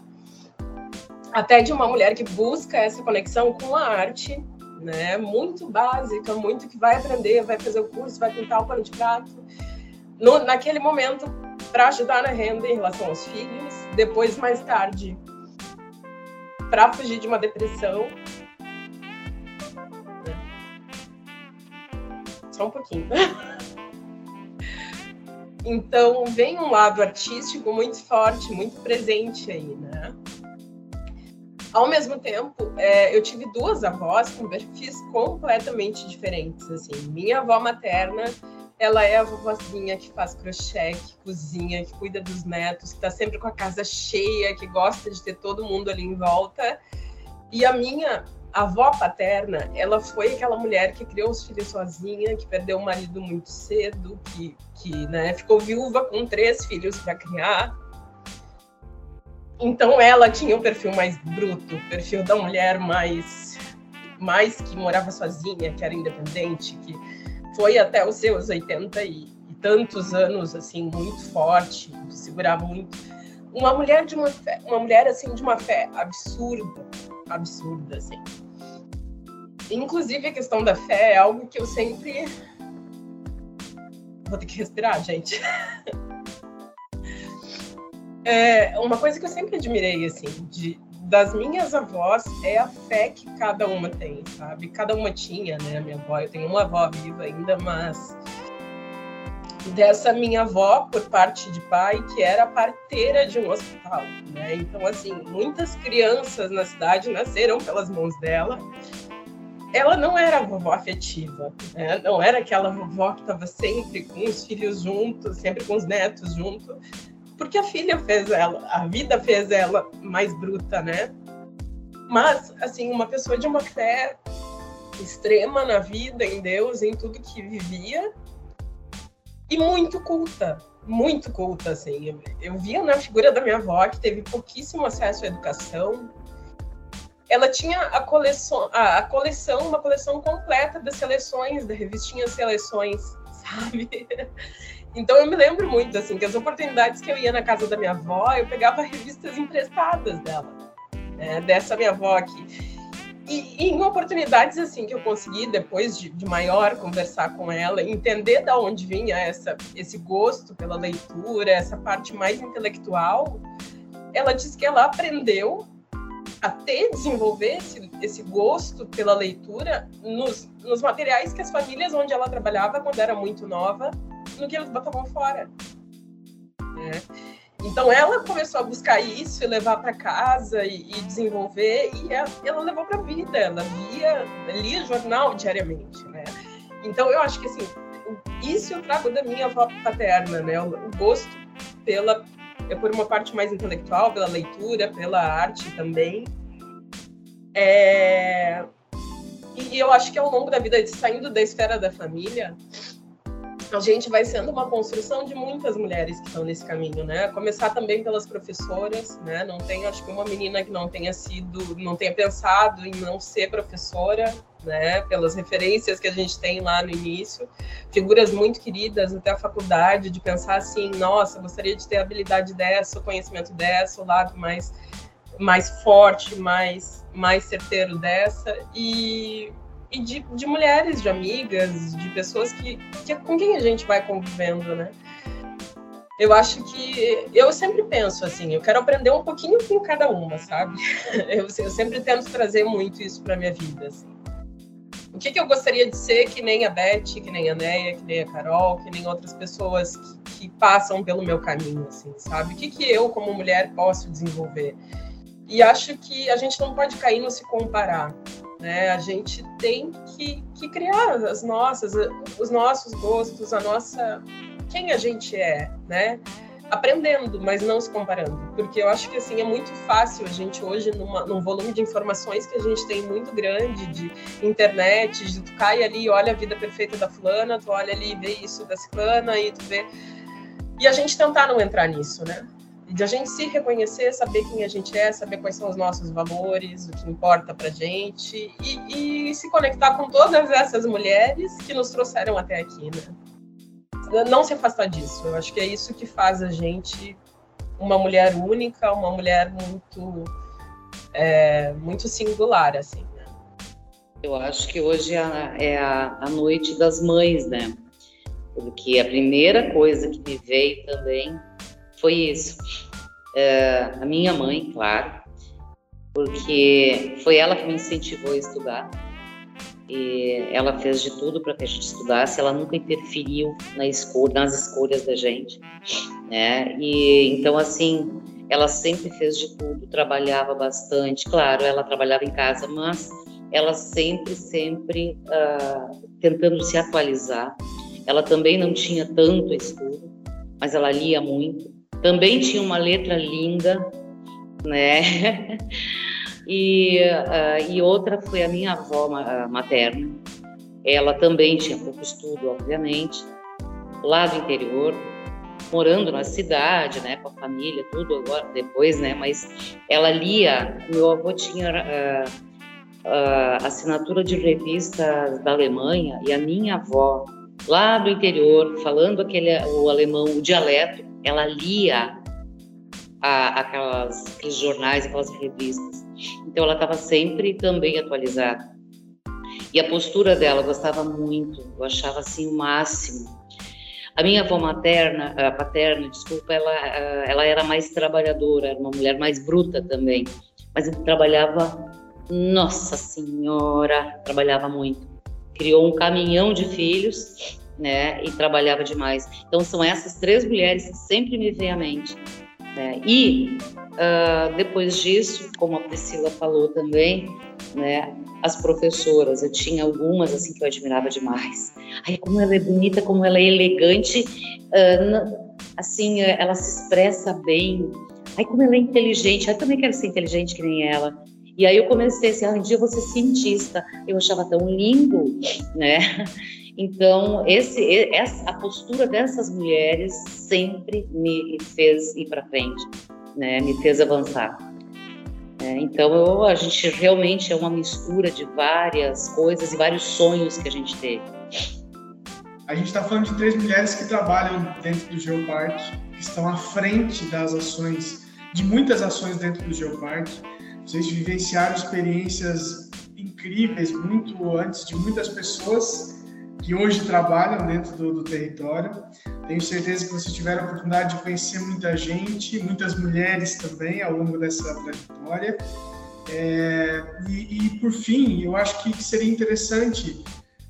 até de uma mulher que busca essa conexão com a arte, né? Muito básica, muito que vai aprender, vai fazer o curso, vai pintar o pano de prato. No, naquele momento, para ajudar na renda em relação aos filhos, depois, mais tarde, para fugir de uma depressão. Só um pouquinho. Então, vem um lado artístico muito forte, muito presente aí, né? Ao mesmo tempo, é, eu tive duas avós com perfis completamente diferentes, assim. Minha avó materna, ela é a vovozinha que faz crochê, que cozinha, que cuida dos netos, que tá sempre com a casa cheia, que gosta de ter todo mundo ali em volta. E a minha a avó paterna, ela foi aquela mulher que criou os filhos sozinha, que perdeu o marido muito cedo, que, que né, ficou viúva com três filhos para criar. Então ela tinha um perfil mais bruto, o perfil da mulher mais, mais que morava sozinha, que era independente, que foi até os seus 80 e, e tantos anos assim muito forte, de segurar muito. Uma mulher de uma fé, uma mulher assim de uma fé absurda, absurda, assim. Inclusive, a questão da fé é algo que eu sempre. Vou ter que respirar, gente. É, uma coisa que eu sempre admirei, assim, de, das minhas avós é a fé que cada uma tem, sabe? Cada uma tinha, né? Minha avó, eu tenho uma avó viva ainda, mas dessa minha avó por parte de pai, que era parteira de um hospital. Né? Então, assim, muitas crianças na cidade nasceram pelas mãos dela. Ela não era vovó afetiva, né? não era aquela vovó que estava sempre com os filhos juntos, sempre com os netos juntos, porque a filha fez ela, a vida fez ela mais bruta, né? Mas, assim, uma pessoa de uma fé extrema na vida, em Deus, em tudo que vivia, e muito culta, muito culta, assim. Eu, via na figura da minha avó, que teve pouquíssimo acesso à educação. Ela tinha a coleção, a, a coleção, uma coleção completa das seleções, da revistinha Seleções, sabe? Então eu me lembro muito, assim, que as oportunidades que eu ia na casa da minha avó, eu pegava revistas emprestadas dela, né, dessa minha avó aqui. E, em oportunidades assim que eu consegui depois de, de, maior conversar com ela, entender da onde vinha essa, esse gosto pela leitura, essa parte mais intelectual, ela disse que ela aprendeu a ter desenvolver esse, esse gosto pela leitura nos, nos materiais que as famílias onde ela trabalhava quando era muito nova, no que eles botavam fora. Né? Então ela começou a buscar isso e levar para casa e, e, desenvolver e ela, ela levou para a vida. Ela via, lia jornal diariamente, né? Então eu acho que assim isso eu trago da minha avó paterna, né? O, o gosto pela é por uma parte mais intelectual, pela leitura, pela arte também. É... E eu acho que ao longo da vida, saindo da esfera da família, a gente vai sendo uma construção de muitas mulheres que estão nesse caminho, né? Começar também pelas professoras, né? Não tem, acho que uma menina que não tenha sido, não tenha pensado em não ser professora, né? Pelas referências que a gente tem lá no início, figuras muito queridas até a faculdade, de pensar assim, nossa, gostaria de ter a habilidade dessa, o conhecimento dessa, o lado mais mais forte, mais mais certeiro dessa e e de, de mulheres, de amigas, de pessoas que, que com quem a gente vai convivendo, né? Eu acho que eu sempre penso assim, eu quero aprender um pouquinho com cada uma, sabe? Eu, eu sempre tento trazer muito isso para minha vida. Assim. O que, que eu gostaria de ser que nem a Beth, que nem a Neia, que nem a Carol, que nem outras pessoas que, que passam pelo meu caminho, assim, sabe? O que, que eu, como mulher, posso desenvolver? E acho que a gente não pode cair no se comparar. Né? A gente tem que, que criar as nossas, os nossos gostos, a nossa quem a gente é, né? Aprendendo, mas não se comparando, porque eu acho que assim é muito fácil a gente hoje numa, num volume de informações que a gente tem muito grande de internet, de tu cai ali, olha a vida perfeita da fulana, tu olha ali e vê isso da ciclana e tu vê e a gente tentar não entrar nisso, né? De a gente se reconhecer, saber quem a gente é, saber quais são os nossos valores, o que importa para gente e, e, se conectar com todas essas mulheres que nos trouxeram até aqui, né? Não se afastar disso. Eu acho que é isso que faz a gente uma mulher única, uma mulher muito é, muito singular, assim. Né? Eu acho que hoje é, é a, a noite das mães, né? Porque a primeira coisa que me veio também foi isso. É, a minha mãe, claro, porque foi ela que me incentivou a estudar. E ela fez de tudo para que a gente estudasse. Ela nunca interferiu na escolha, nas escolhas da gente, né? E então assim, ela sempre fez de tudo, trabalhava bastante. Claro, ela trabalhava em casa, mas ela sempre, sempre uh, tentando se atualizar. Ela também não tinha tanto estudo, mas ela lia muito também tinha uma letra linda, né? e, uh, e outra foi a minha avó materna. Ela também tinha pouco estudo, obviamente, lá do interior, morando na cidade, né, com a família, tudo agora depois, né, mas ela lia. Meu avô tinha uh, uh, assinatura de revistas da Alemanha e a minha avó lá do interior, falando aquele o alemão, o dialeto, ela lia a, aquelas, aqueles jornais, aquelas revistas. Então ela estava sempre também atualizada. E a postura dela gostava muito, eu achava assim o máximo. A minha avó materna, paterna, desculpa, ela, ela era mais trabalhadora, era uma mulher mais bruta também, mas trabalhava, nossa senhora, trabalhava muito. Criou um caminhão de filhos né? E trabalhava demais. Então são essas três mulheres que sempre me vêm à mente. Né? E uh, depois disso, como a Priscila falou também, né? As professoras, eu tinha algumas assim que eu admirava demais. Ai, como ela é bonita, como ela é elegante, uh, assim, ela se expressa bem. Ai, como ela é inteligente. Eu também quero ser inteligente que nem ela. E aí eu comecei assim, ah, um dia eu vou ser cientista. Eu achava tão lindo, né? Então, esse, essa, a postura dessas mulheres sempre me fez ir para frente, né? Me fez avançar. É, então, eu, a gente realmente é uma mistura de várias coisas e vários sonhos que a gente teve. A gente está falando de três mulheres que trabalham dentro do Geoparque, que estão à frente das ações, de muitas ações dentro do Geoparque. Vocês vivenciaram experiências incríveis muito antes de muitas pessoas que hoje trabalham dentro do, do, território. Tenho certeza que vocês tiveram a oportunidade de conhecer muita gente, muitas mulheres também ao longo dessa trajetória. É, e, e, por fim, eu acho que seria interessante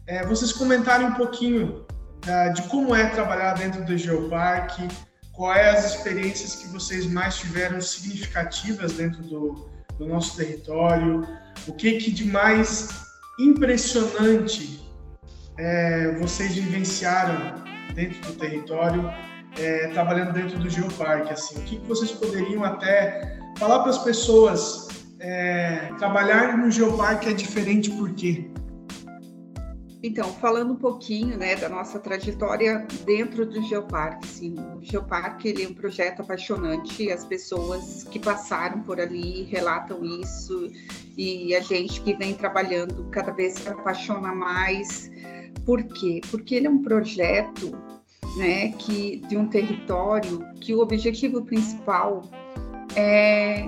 é, vocês comentarem um pouquinho da, de como é trabalhar dentro do Geoparque, quais as experiências que vocês mais tiveram significativas dentro do, do nosso território, o que, que de mais impressionante é, vocês vivenciaram dentro do território, é, trabalhando dentro do Geoparque? Assim, o que, vocês poderiam até falar para as pessoas? É, trabalhar no Geoparque é diferente por quê? Então, falando um pouquinho né, da nossa trajetória dentro do Geoparque, sim, o Geoparque ele é um projeto apaixonante, as pessoas que passaram por ali relatam isso, e a gente que vem trabalhando cada vez se apaixona mais, por quê? Porque ele é um projeto né, que, de um território que o objetivo principal é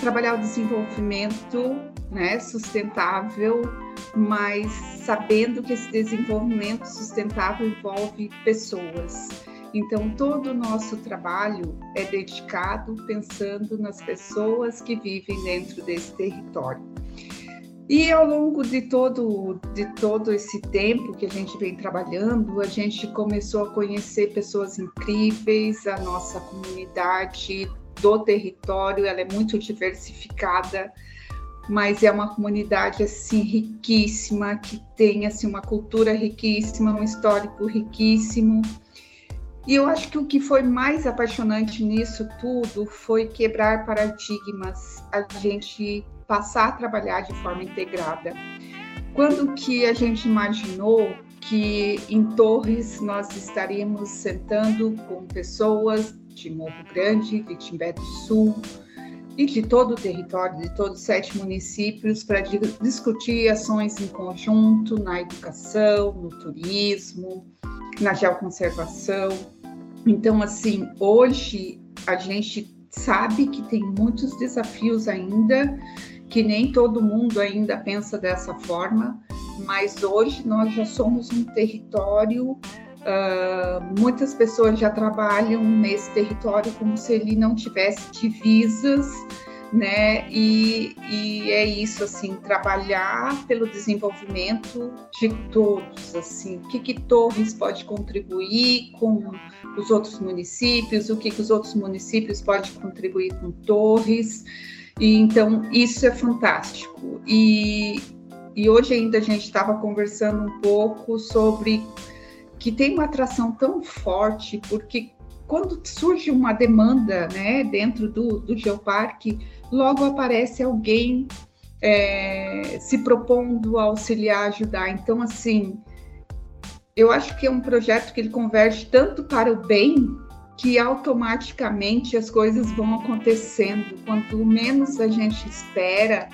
trabalhar o desenvolvimento né, sustentável, mas sabendo que esse desenvolvimento sustentável envolve pessoas. Então, todo o nosso trabalho é dedicado pensando nas pessoas que vivem dentro desse território. E ao longo de todo, de todo esse tempo que a gente vem trabalhando, a gente começou a conhecer pessoas incríveis, a nossa comunidade do território, ela é muito diversificada, mas é uma comunidade assim riquíssima, que tem assim uma cultura riquíssima, um histórico riquíssimo. E eu acho que o que foi mais apaixonante nisso tudo foi quebrar paradigmas. A gente passar a trabalhar de forma integrada. Quando que a gente imaginou que em Torres nós estaríamos sentando com pessoas de Morro Grande, de Timbé do Sul e de todo o território, de todos os sete municípios, para discutir ações em conjunto na educação, no turismo, na geoconservação. Então, assim, hoje a gente sabe que tem muitos desafios ainda que nem todo mundo ainda pensa dessa forma, mas hoje nós já somos um território, uh, muitas pessoas já trabalham nesse território como se ele não tivesse divisas, né? E, e é isso, assim, trabalhar pelo desenvolvimento de todos, assim, o que, que Torres pode contribuir com os outros municípios, o que, que os outros municípios podem contribuir com Torres, e, então, isso é fantástico. E, e hoje ainda a gente estava conversando um pouco sobre que tem uma atração tão forte, porque quando surge uma demanda né, dentro do, do Geoparque, logo aparece alguém é, se propondo a auxiliar, ajudar. Então, assim, eu acho que é um projeto que ele converge tanto para o bem que automaticamente as coisas vão acontecendo. Quanto menos a gente espera,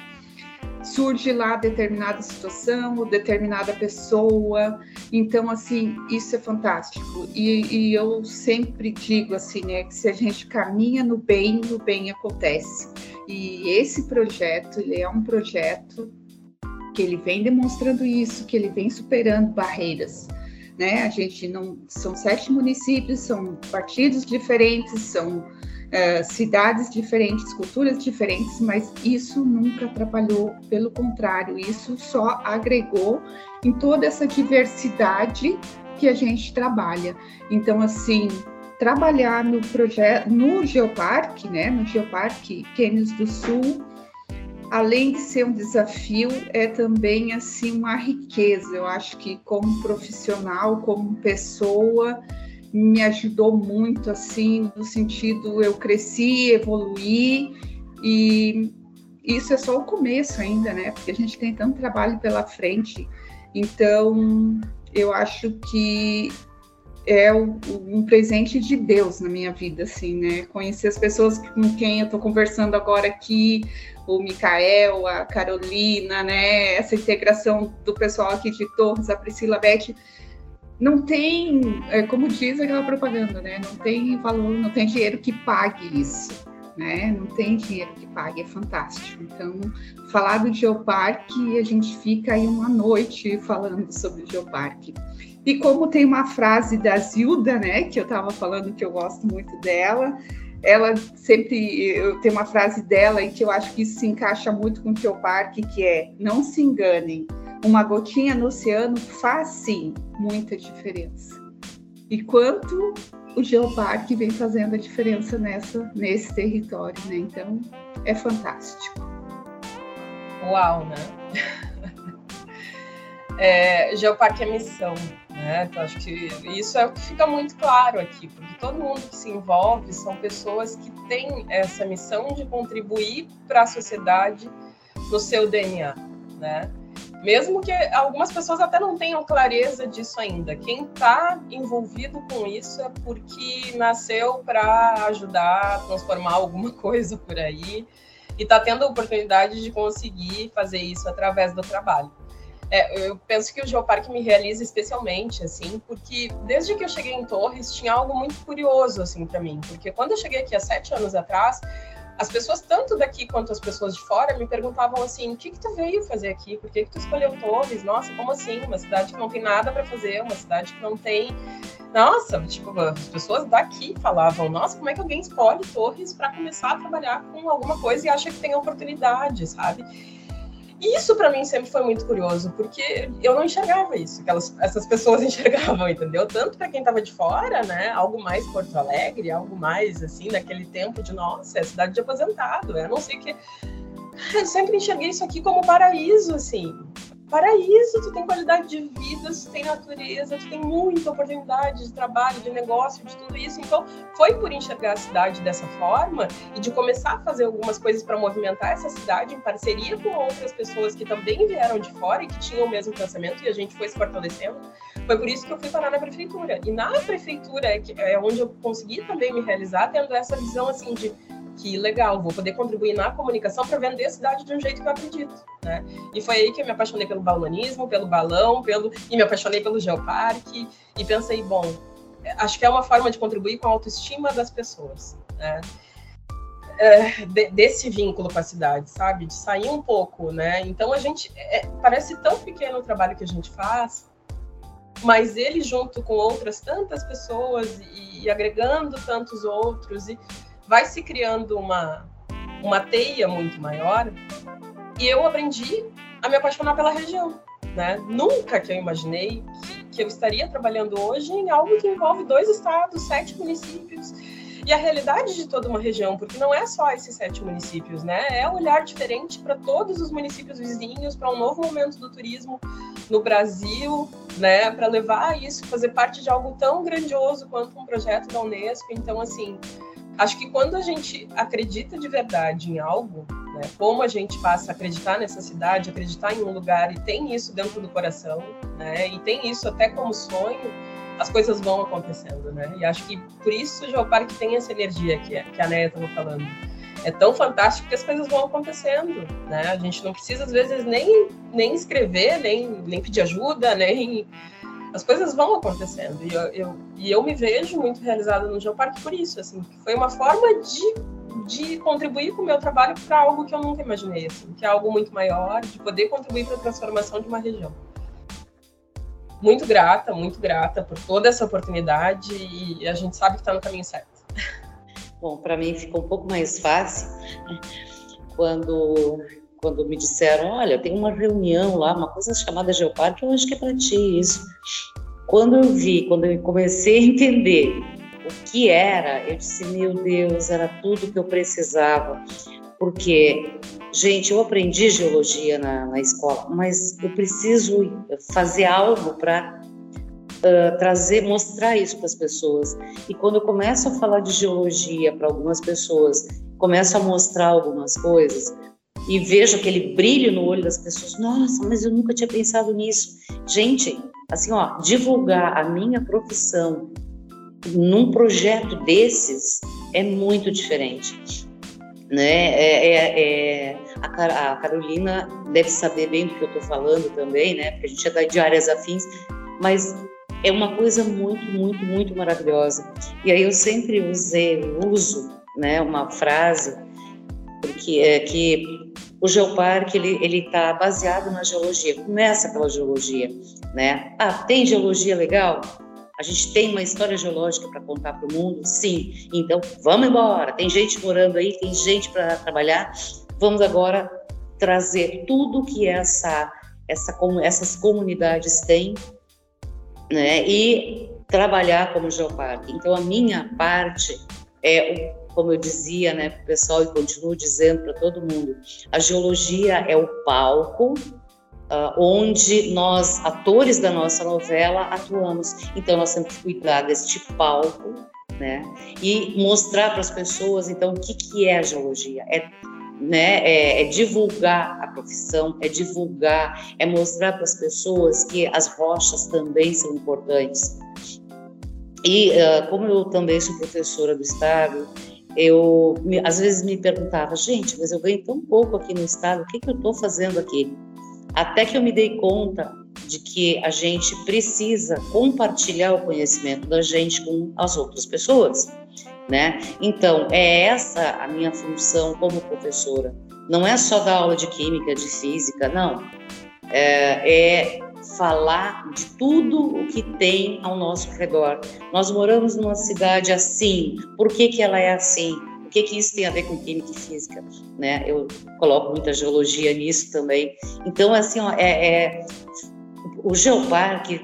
surge lá determinada situação ou determinada pessoa. Então, assim, isso é fantástico. E, e, eu sempre digo assim, né, que se a gente caminha no bem, o bem acontece. E esse projeto, ele é um projeto que ele vem demonstrando isso, que ele vem superando barreiras né? A gente não são sete municípios, são partidos diferentes, são uh, cidades diferentes, culturas diferentes, mas isso nunca atrapalhou, pelo contrário, isso só agregou em toda essa diversidade que a gente trabalha. Então, assim, trabalhar no projeto, no Geoparque, né, no Geoparque Quênios do Sul, além de ser um desafio, é também assim uma riqueza. Eu acho que como profissional, como pessoa, me ajudou muito assim no sentido eu cresci, evoluí e isso é só o começo ainda, né? Porque a gente tem tanto trabalho pela frente. Então, eu acho que é um presente de Deus na minha vida, assim, né? Conhecer as pessoas com quem eu estou conversando agora aqui, o Micael, a Carolina, né? Essa integração do pessoal aqui de Torres, a Priscila Beth, não tem, é, como diz aquela propaganda, né? Não tem valor, não tem dinheiro que pague isso, né? Não tem dinheiro que pague, é fantástico. Então, falar do Geoparque, a gente fica aí uma noite falando sobre o Geoparque. E como tem uma frase da Zilda, né, que eu estava falando que eu gosto muito dela, ela sempre eu tenho uma frase dela e que eu acho que isso se encaixa muito com o Geoparque, que é: não se enganem, uma gotinha no oceano faz sim muita diferença. E quanto o Geoparque vem fazendo a diferença nessa nesse território, né? Então é fantástico. Uau, né? É, Geoparque é missão, né? Então, acho que isso é o que fica muito claro aqui, porque todo mundo que se envolve são pessoas que têm essa missão de contribuir para a sociedade no seu DNA, né? Mesmo que algumas pessoas até não tenham clareza disso ainda. Quem está envolvido com isso é porque nasceu para ajudar a transformar alguma coisa por aí e está tendo a oportunidade de conseguir fazer isso através do trabalho. É, eu penso que o Geoparque me realiza especialmente, assim, porque desde que eu cheguei em Torres tinha algo muito curioso, assim, para mim. Porque quando eu cheguei aqui há sete anos atrás, as pessoas, tanto daqui quanto as pessoas de fora, me perguntavam assim: o que, que tu veio fazer aqui? Por que, que tu escolheu Torres? Nossa, como assim? Uma cidade que não tem nada para fazer, uma cidade que não tem. Nossa, tipo, as pessoas daqui falavam: nossa, como é que alguém escolhe Torres para começar a trabalhar com alguma coisa e acha que tem oportunidade, sabe? Isso para mim sempre foi muito curioso, porque eu não enxergava isso, aquelas, essas pessoas enxergavam, entendeu? Tanto para quem estava de fora, né? Algo mais Porto Alegre, algo mais assim, naquele tempo de nossa, é cidade de aposentado, é, não sei que. Eu sempre enxerguei isso aqui como paraíso, assim paraíso, tu tem qualidade de vida, tu tem natureza, tu tem muita oportunidade de trabalho, de negócio, de tudo isso. Então, foi por enxergar a cidade dessa forma e de começar a fazer algumas coisas para movimentar essa cidade em parceria com outras pessoas que também vieram de fora e que tinham o mesmo pensamento e a gente foi se fortalecendo. Foi por isso que eu fui parar na prefeitura. E na prefeitura é, que, é onde eu consegui também me realizar, tendo essa visão assim de que legal, vou poder contribuir na comunicação para vender a cidade de um jeito que eu acredito, né? E foi aí que eu me apaixonei pelo balonismo, pelo balão, pelo e me apaixonei pelo geoparque e pensei, bom, acho que é uma forma de contribuir com a autoestima das pessoas, né? É, de, desse vínculo com a cidade, sabe? De sair um pouco, né? Então a gente é, parece tão pequeno o trabalho que a gente faz, mas ele junto com outras tantas pessoas e, e agregando tantos outros e vai se criando uma, uma teia muito maior. E eu aprendi a me apaixonar pela região. Né? Nunca que eu imaginei que, que eu estaria trabalhando hoje em algo que envolve dois estados, sete municípios e a realidade de toda uma região, porque não é só esses sete municípios, né? É um olhar diferente para todos os municípios vizinhos, para um novo momento do turismo no Brasil, né? Para levar isso, fazer parte de algo tão grandioso quanto um projeto da Unesco. Então, assim, Acho que quando a gente acredita de verdade em algo, né, como a gente passa a acreditar nessa cidade, acreditar em um lugar e tem isso dentro do coração, né, e tem isso até como sonho, as coisas vão acontecendo, né? E acho que por isso o Geoparque tem essa energia que, que a Neia estava falando. É tão fantástico que as coisas vão acontecendo, né? A gente não precisa, às vezes, nem, nem escrever, nem, nem pedir ajuda, nem as coisas vão acontecendo. E eu, eu, e eu me vejo muito realizada no Geoparque por isso, assim, foi uma forma de, de contribuir com o meu trabalho para algo que eu nunca imaginei, assim, que é algo muito maior, de poder contribuir para a transformação de uma região. Muito grata, muito grata por toda essa oportunidade e a gente sabe que está no caminho certo. Bom, para mim ficou um pouco mais fácil né, quando quando me disseram, olha, tem uma reunião lá, uma coisa chamada Geoparque, eu acho que é para ti isso. quando eu vi, quando eu comecei a entender o que era, eu disse: meu Deus, era tudo que eu precisava. Porque, gente, eu aprendi geologia na, na escola, mas eu preciso fazer algo para uh, trazer, mostrar isso para as pessoas. E quando eu começo a falar de geologia para algumas pessoas, começo a mostrar algumas coisas, e vejo aquele brilho no olho das pessoas. Nossa, mas eu nunca tinha pensado nisso. Gente, assim, ó, divulgar a minha profissão num projeto desses é muito diferente. Né? É, é, é a, Carolina deve saber bem do que eu estou falando também, né? Porque a gente é de áreas afins, mas é uma coisa muito, muito, muito maravilhosa. E aí eu sempre usei, uso, né, uma frase porque é que o geoparque ele ele está baseado na geologia. Começa pela geologia, né? Ah, tem geologia legal? A gente tem uma história geológica para contar para o mundo? Sim. Então, vamos embora. Tem gente morando aí, tem gente para trabalhar. Vamos agora trazer tudo que essa, essa, essas comunidades têm né, e trabalhar como geoparque. Então, a minha parte é, como eu dizia né, para o pessoal e continuo dizendo para todo mundo, a geologia é o palco uh, onde nós, atores da nossa novela, atuamos. Então, nós temos que cuidar deste palco né, e mostrar para as pessoas, então, o que, que é a geologia. É né, é, é, divulgar a profissão, é divulgar, é mostrar para as pessoas que as rochas também são importantes. E uh, como eu também sou professora do Estado, eu às vezes me perguntava, gente, mas eu ganho tão pouco aqui no Estado, o que, que eu estou fazendo aqui? Até que eu me dei conta de que a gente precisa compartilhar o conhecimento da gente com as outras pessoas, né? Então, é essa a minha função como professora. Não é só dar aula de química, de física, não. É, é falar de tudo o que tem ao nosso redor. Nós moramos numa cidade assim, por que, que ela é assim? Que, que isso tem a ver com química e física? Né? Eu coloco muita geologia nisso também. Então, assim, ó, é, é o Geoparque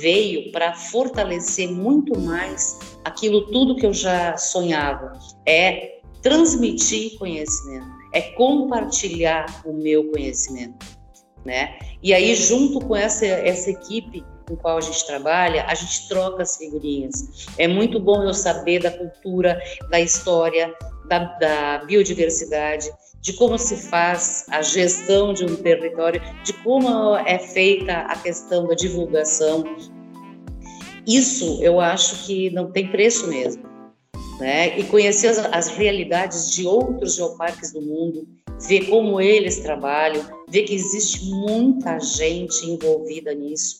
veio para fortalecer muito mais aquilo tudo que eu já sonhava. É transmitir conhecimento, é compartilhar o meu conhecimento né? E aí, junto com essa, essa equipe com qual a gente trabalha, a gente troca as figurinhas. É muito bom eu saber da cultura, da história, da, da biodiversidade, de como se faz a gestão de um território, de como é feita a questão da divulgação. Isso eu acho que não tem preço mesmo. Né? E conhecer as, as realidades de outros geoparques do mundo, ver como eles trabalham, ver que existe muita gente envolvida nisso,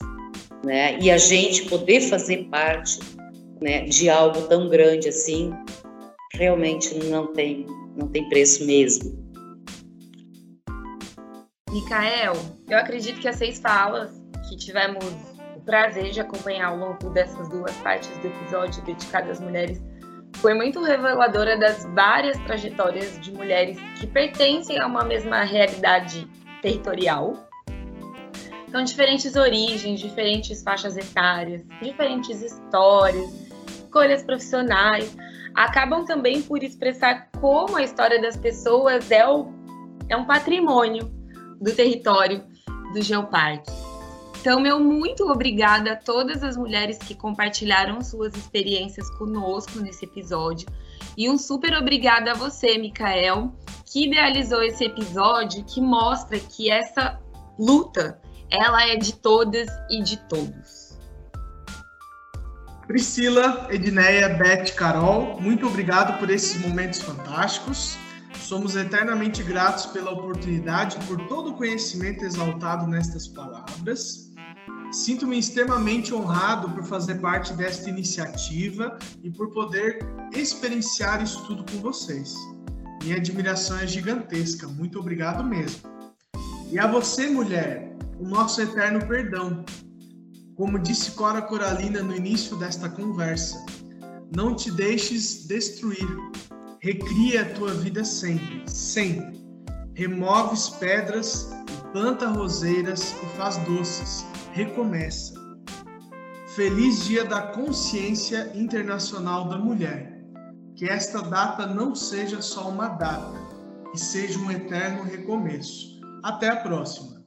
né? E a gente poder fazer parte, né, de algo tão grande assim, realmente não tem, não tem preço mesmo. Micael, eu acredito que as seis falas que tivemos o prazer de acompanhar ao longo dessas duas partes do episódio dedicado às mulheres foi muito reveladora das várias trajetórias de mulheres que pertencem a uma mesma realidade territorial. Então, diferentes origens, diferentes faixas etárias, diferentes histórias, escolhas profissionais, acabam também por expressar como a história das pessoas é, o, é um patrimônio do território do Geoparque. Então, meu muito obrigada a todas as mulheres que compartilharam suas experiências conosco nesse episódio. E um super obrigada a você, Mikael, que idealizou esse episódio que mostra que essa luta, ela é de todas e de todos. Priscila, Edneia, Beth, Carol, muito obrigado por esses momentos fantásticos. Somos eternamente gratos pela oportunidade e por todo o conhecimento exaltado nestas palavras. Sinto-me extremamente honrado por fazer parte desta iniciativa e por poder experienciar isso tudo com vocês. Minha admiração é gigantesca, muito obrigado mesmo. E a você, mulher, o nosso eterno perdão. Como disse Cora Coralina no início desta conversa, não te deixes destruir. Recria a tua vida sempre, sempre. Removes pedras, planta roseiras e faz doces recomeça. Feliz Dia da Consciência Internacional da Mulher. Que esta data não seja só uma data, e seja um eterno recomeço. Até a próxima!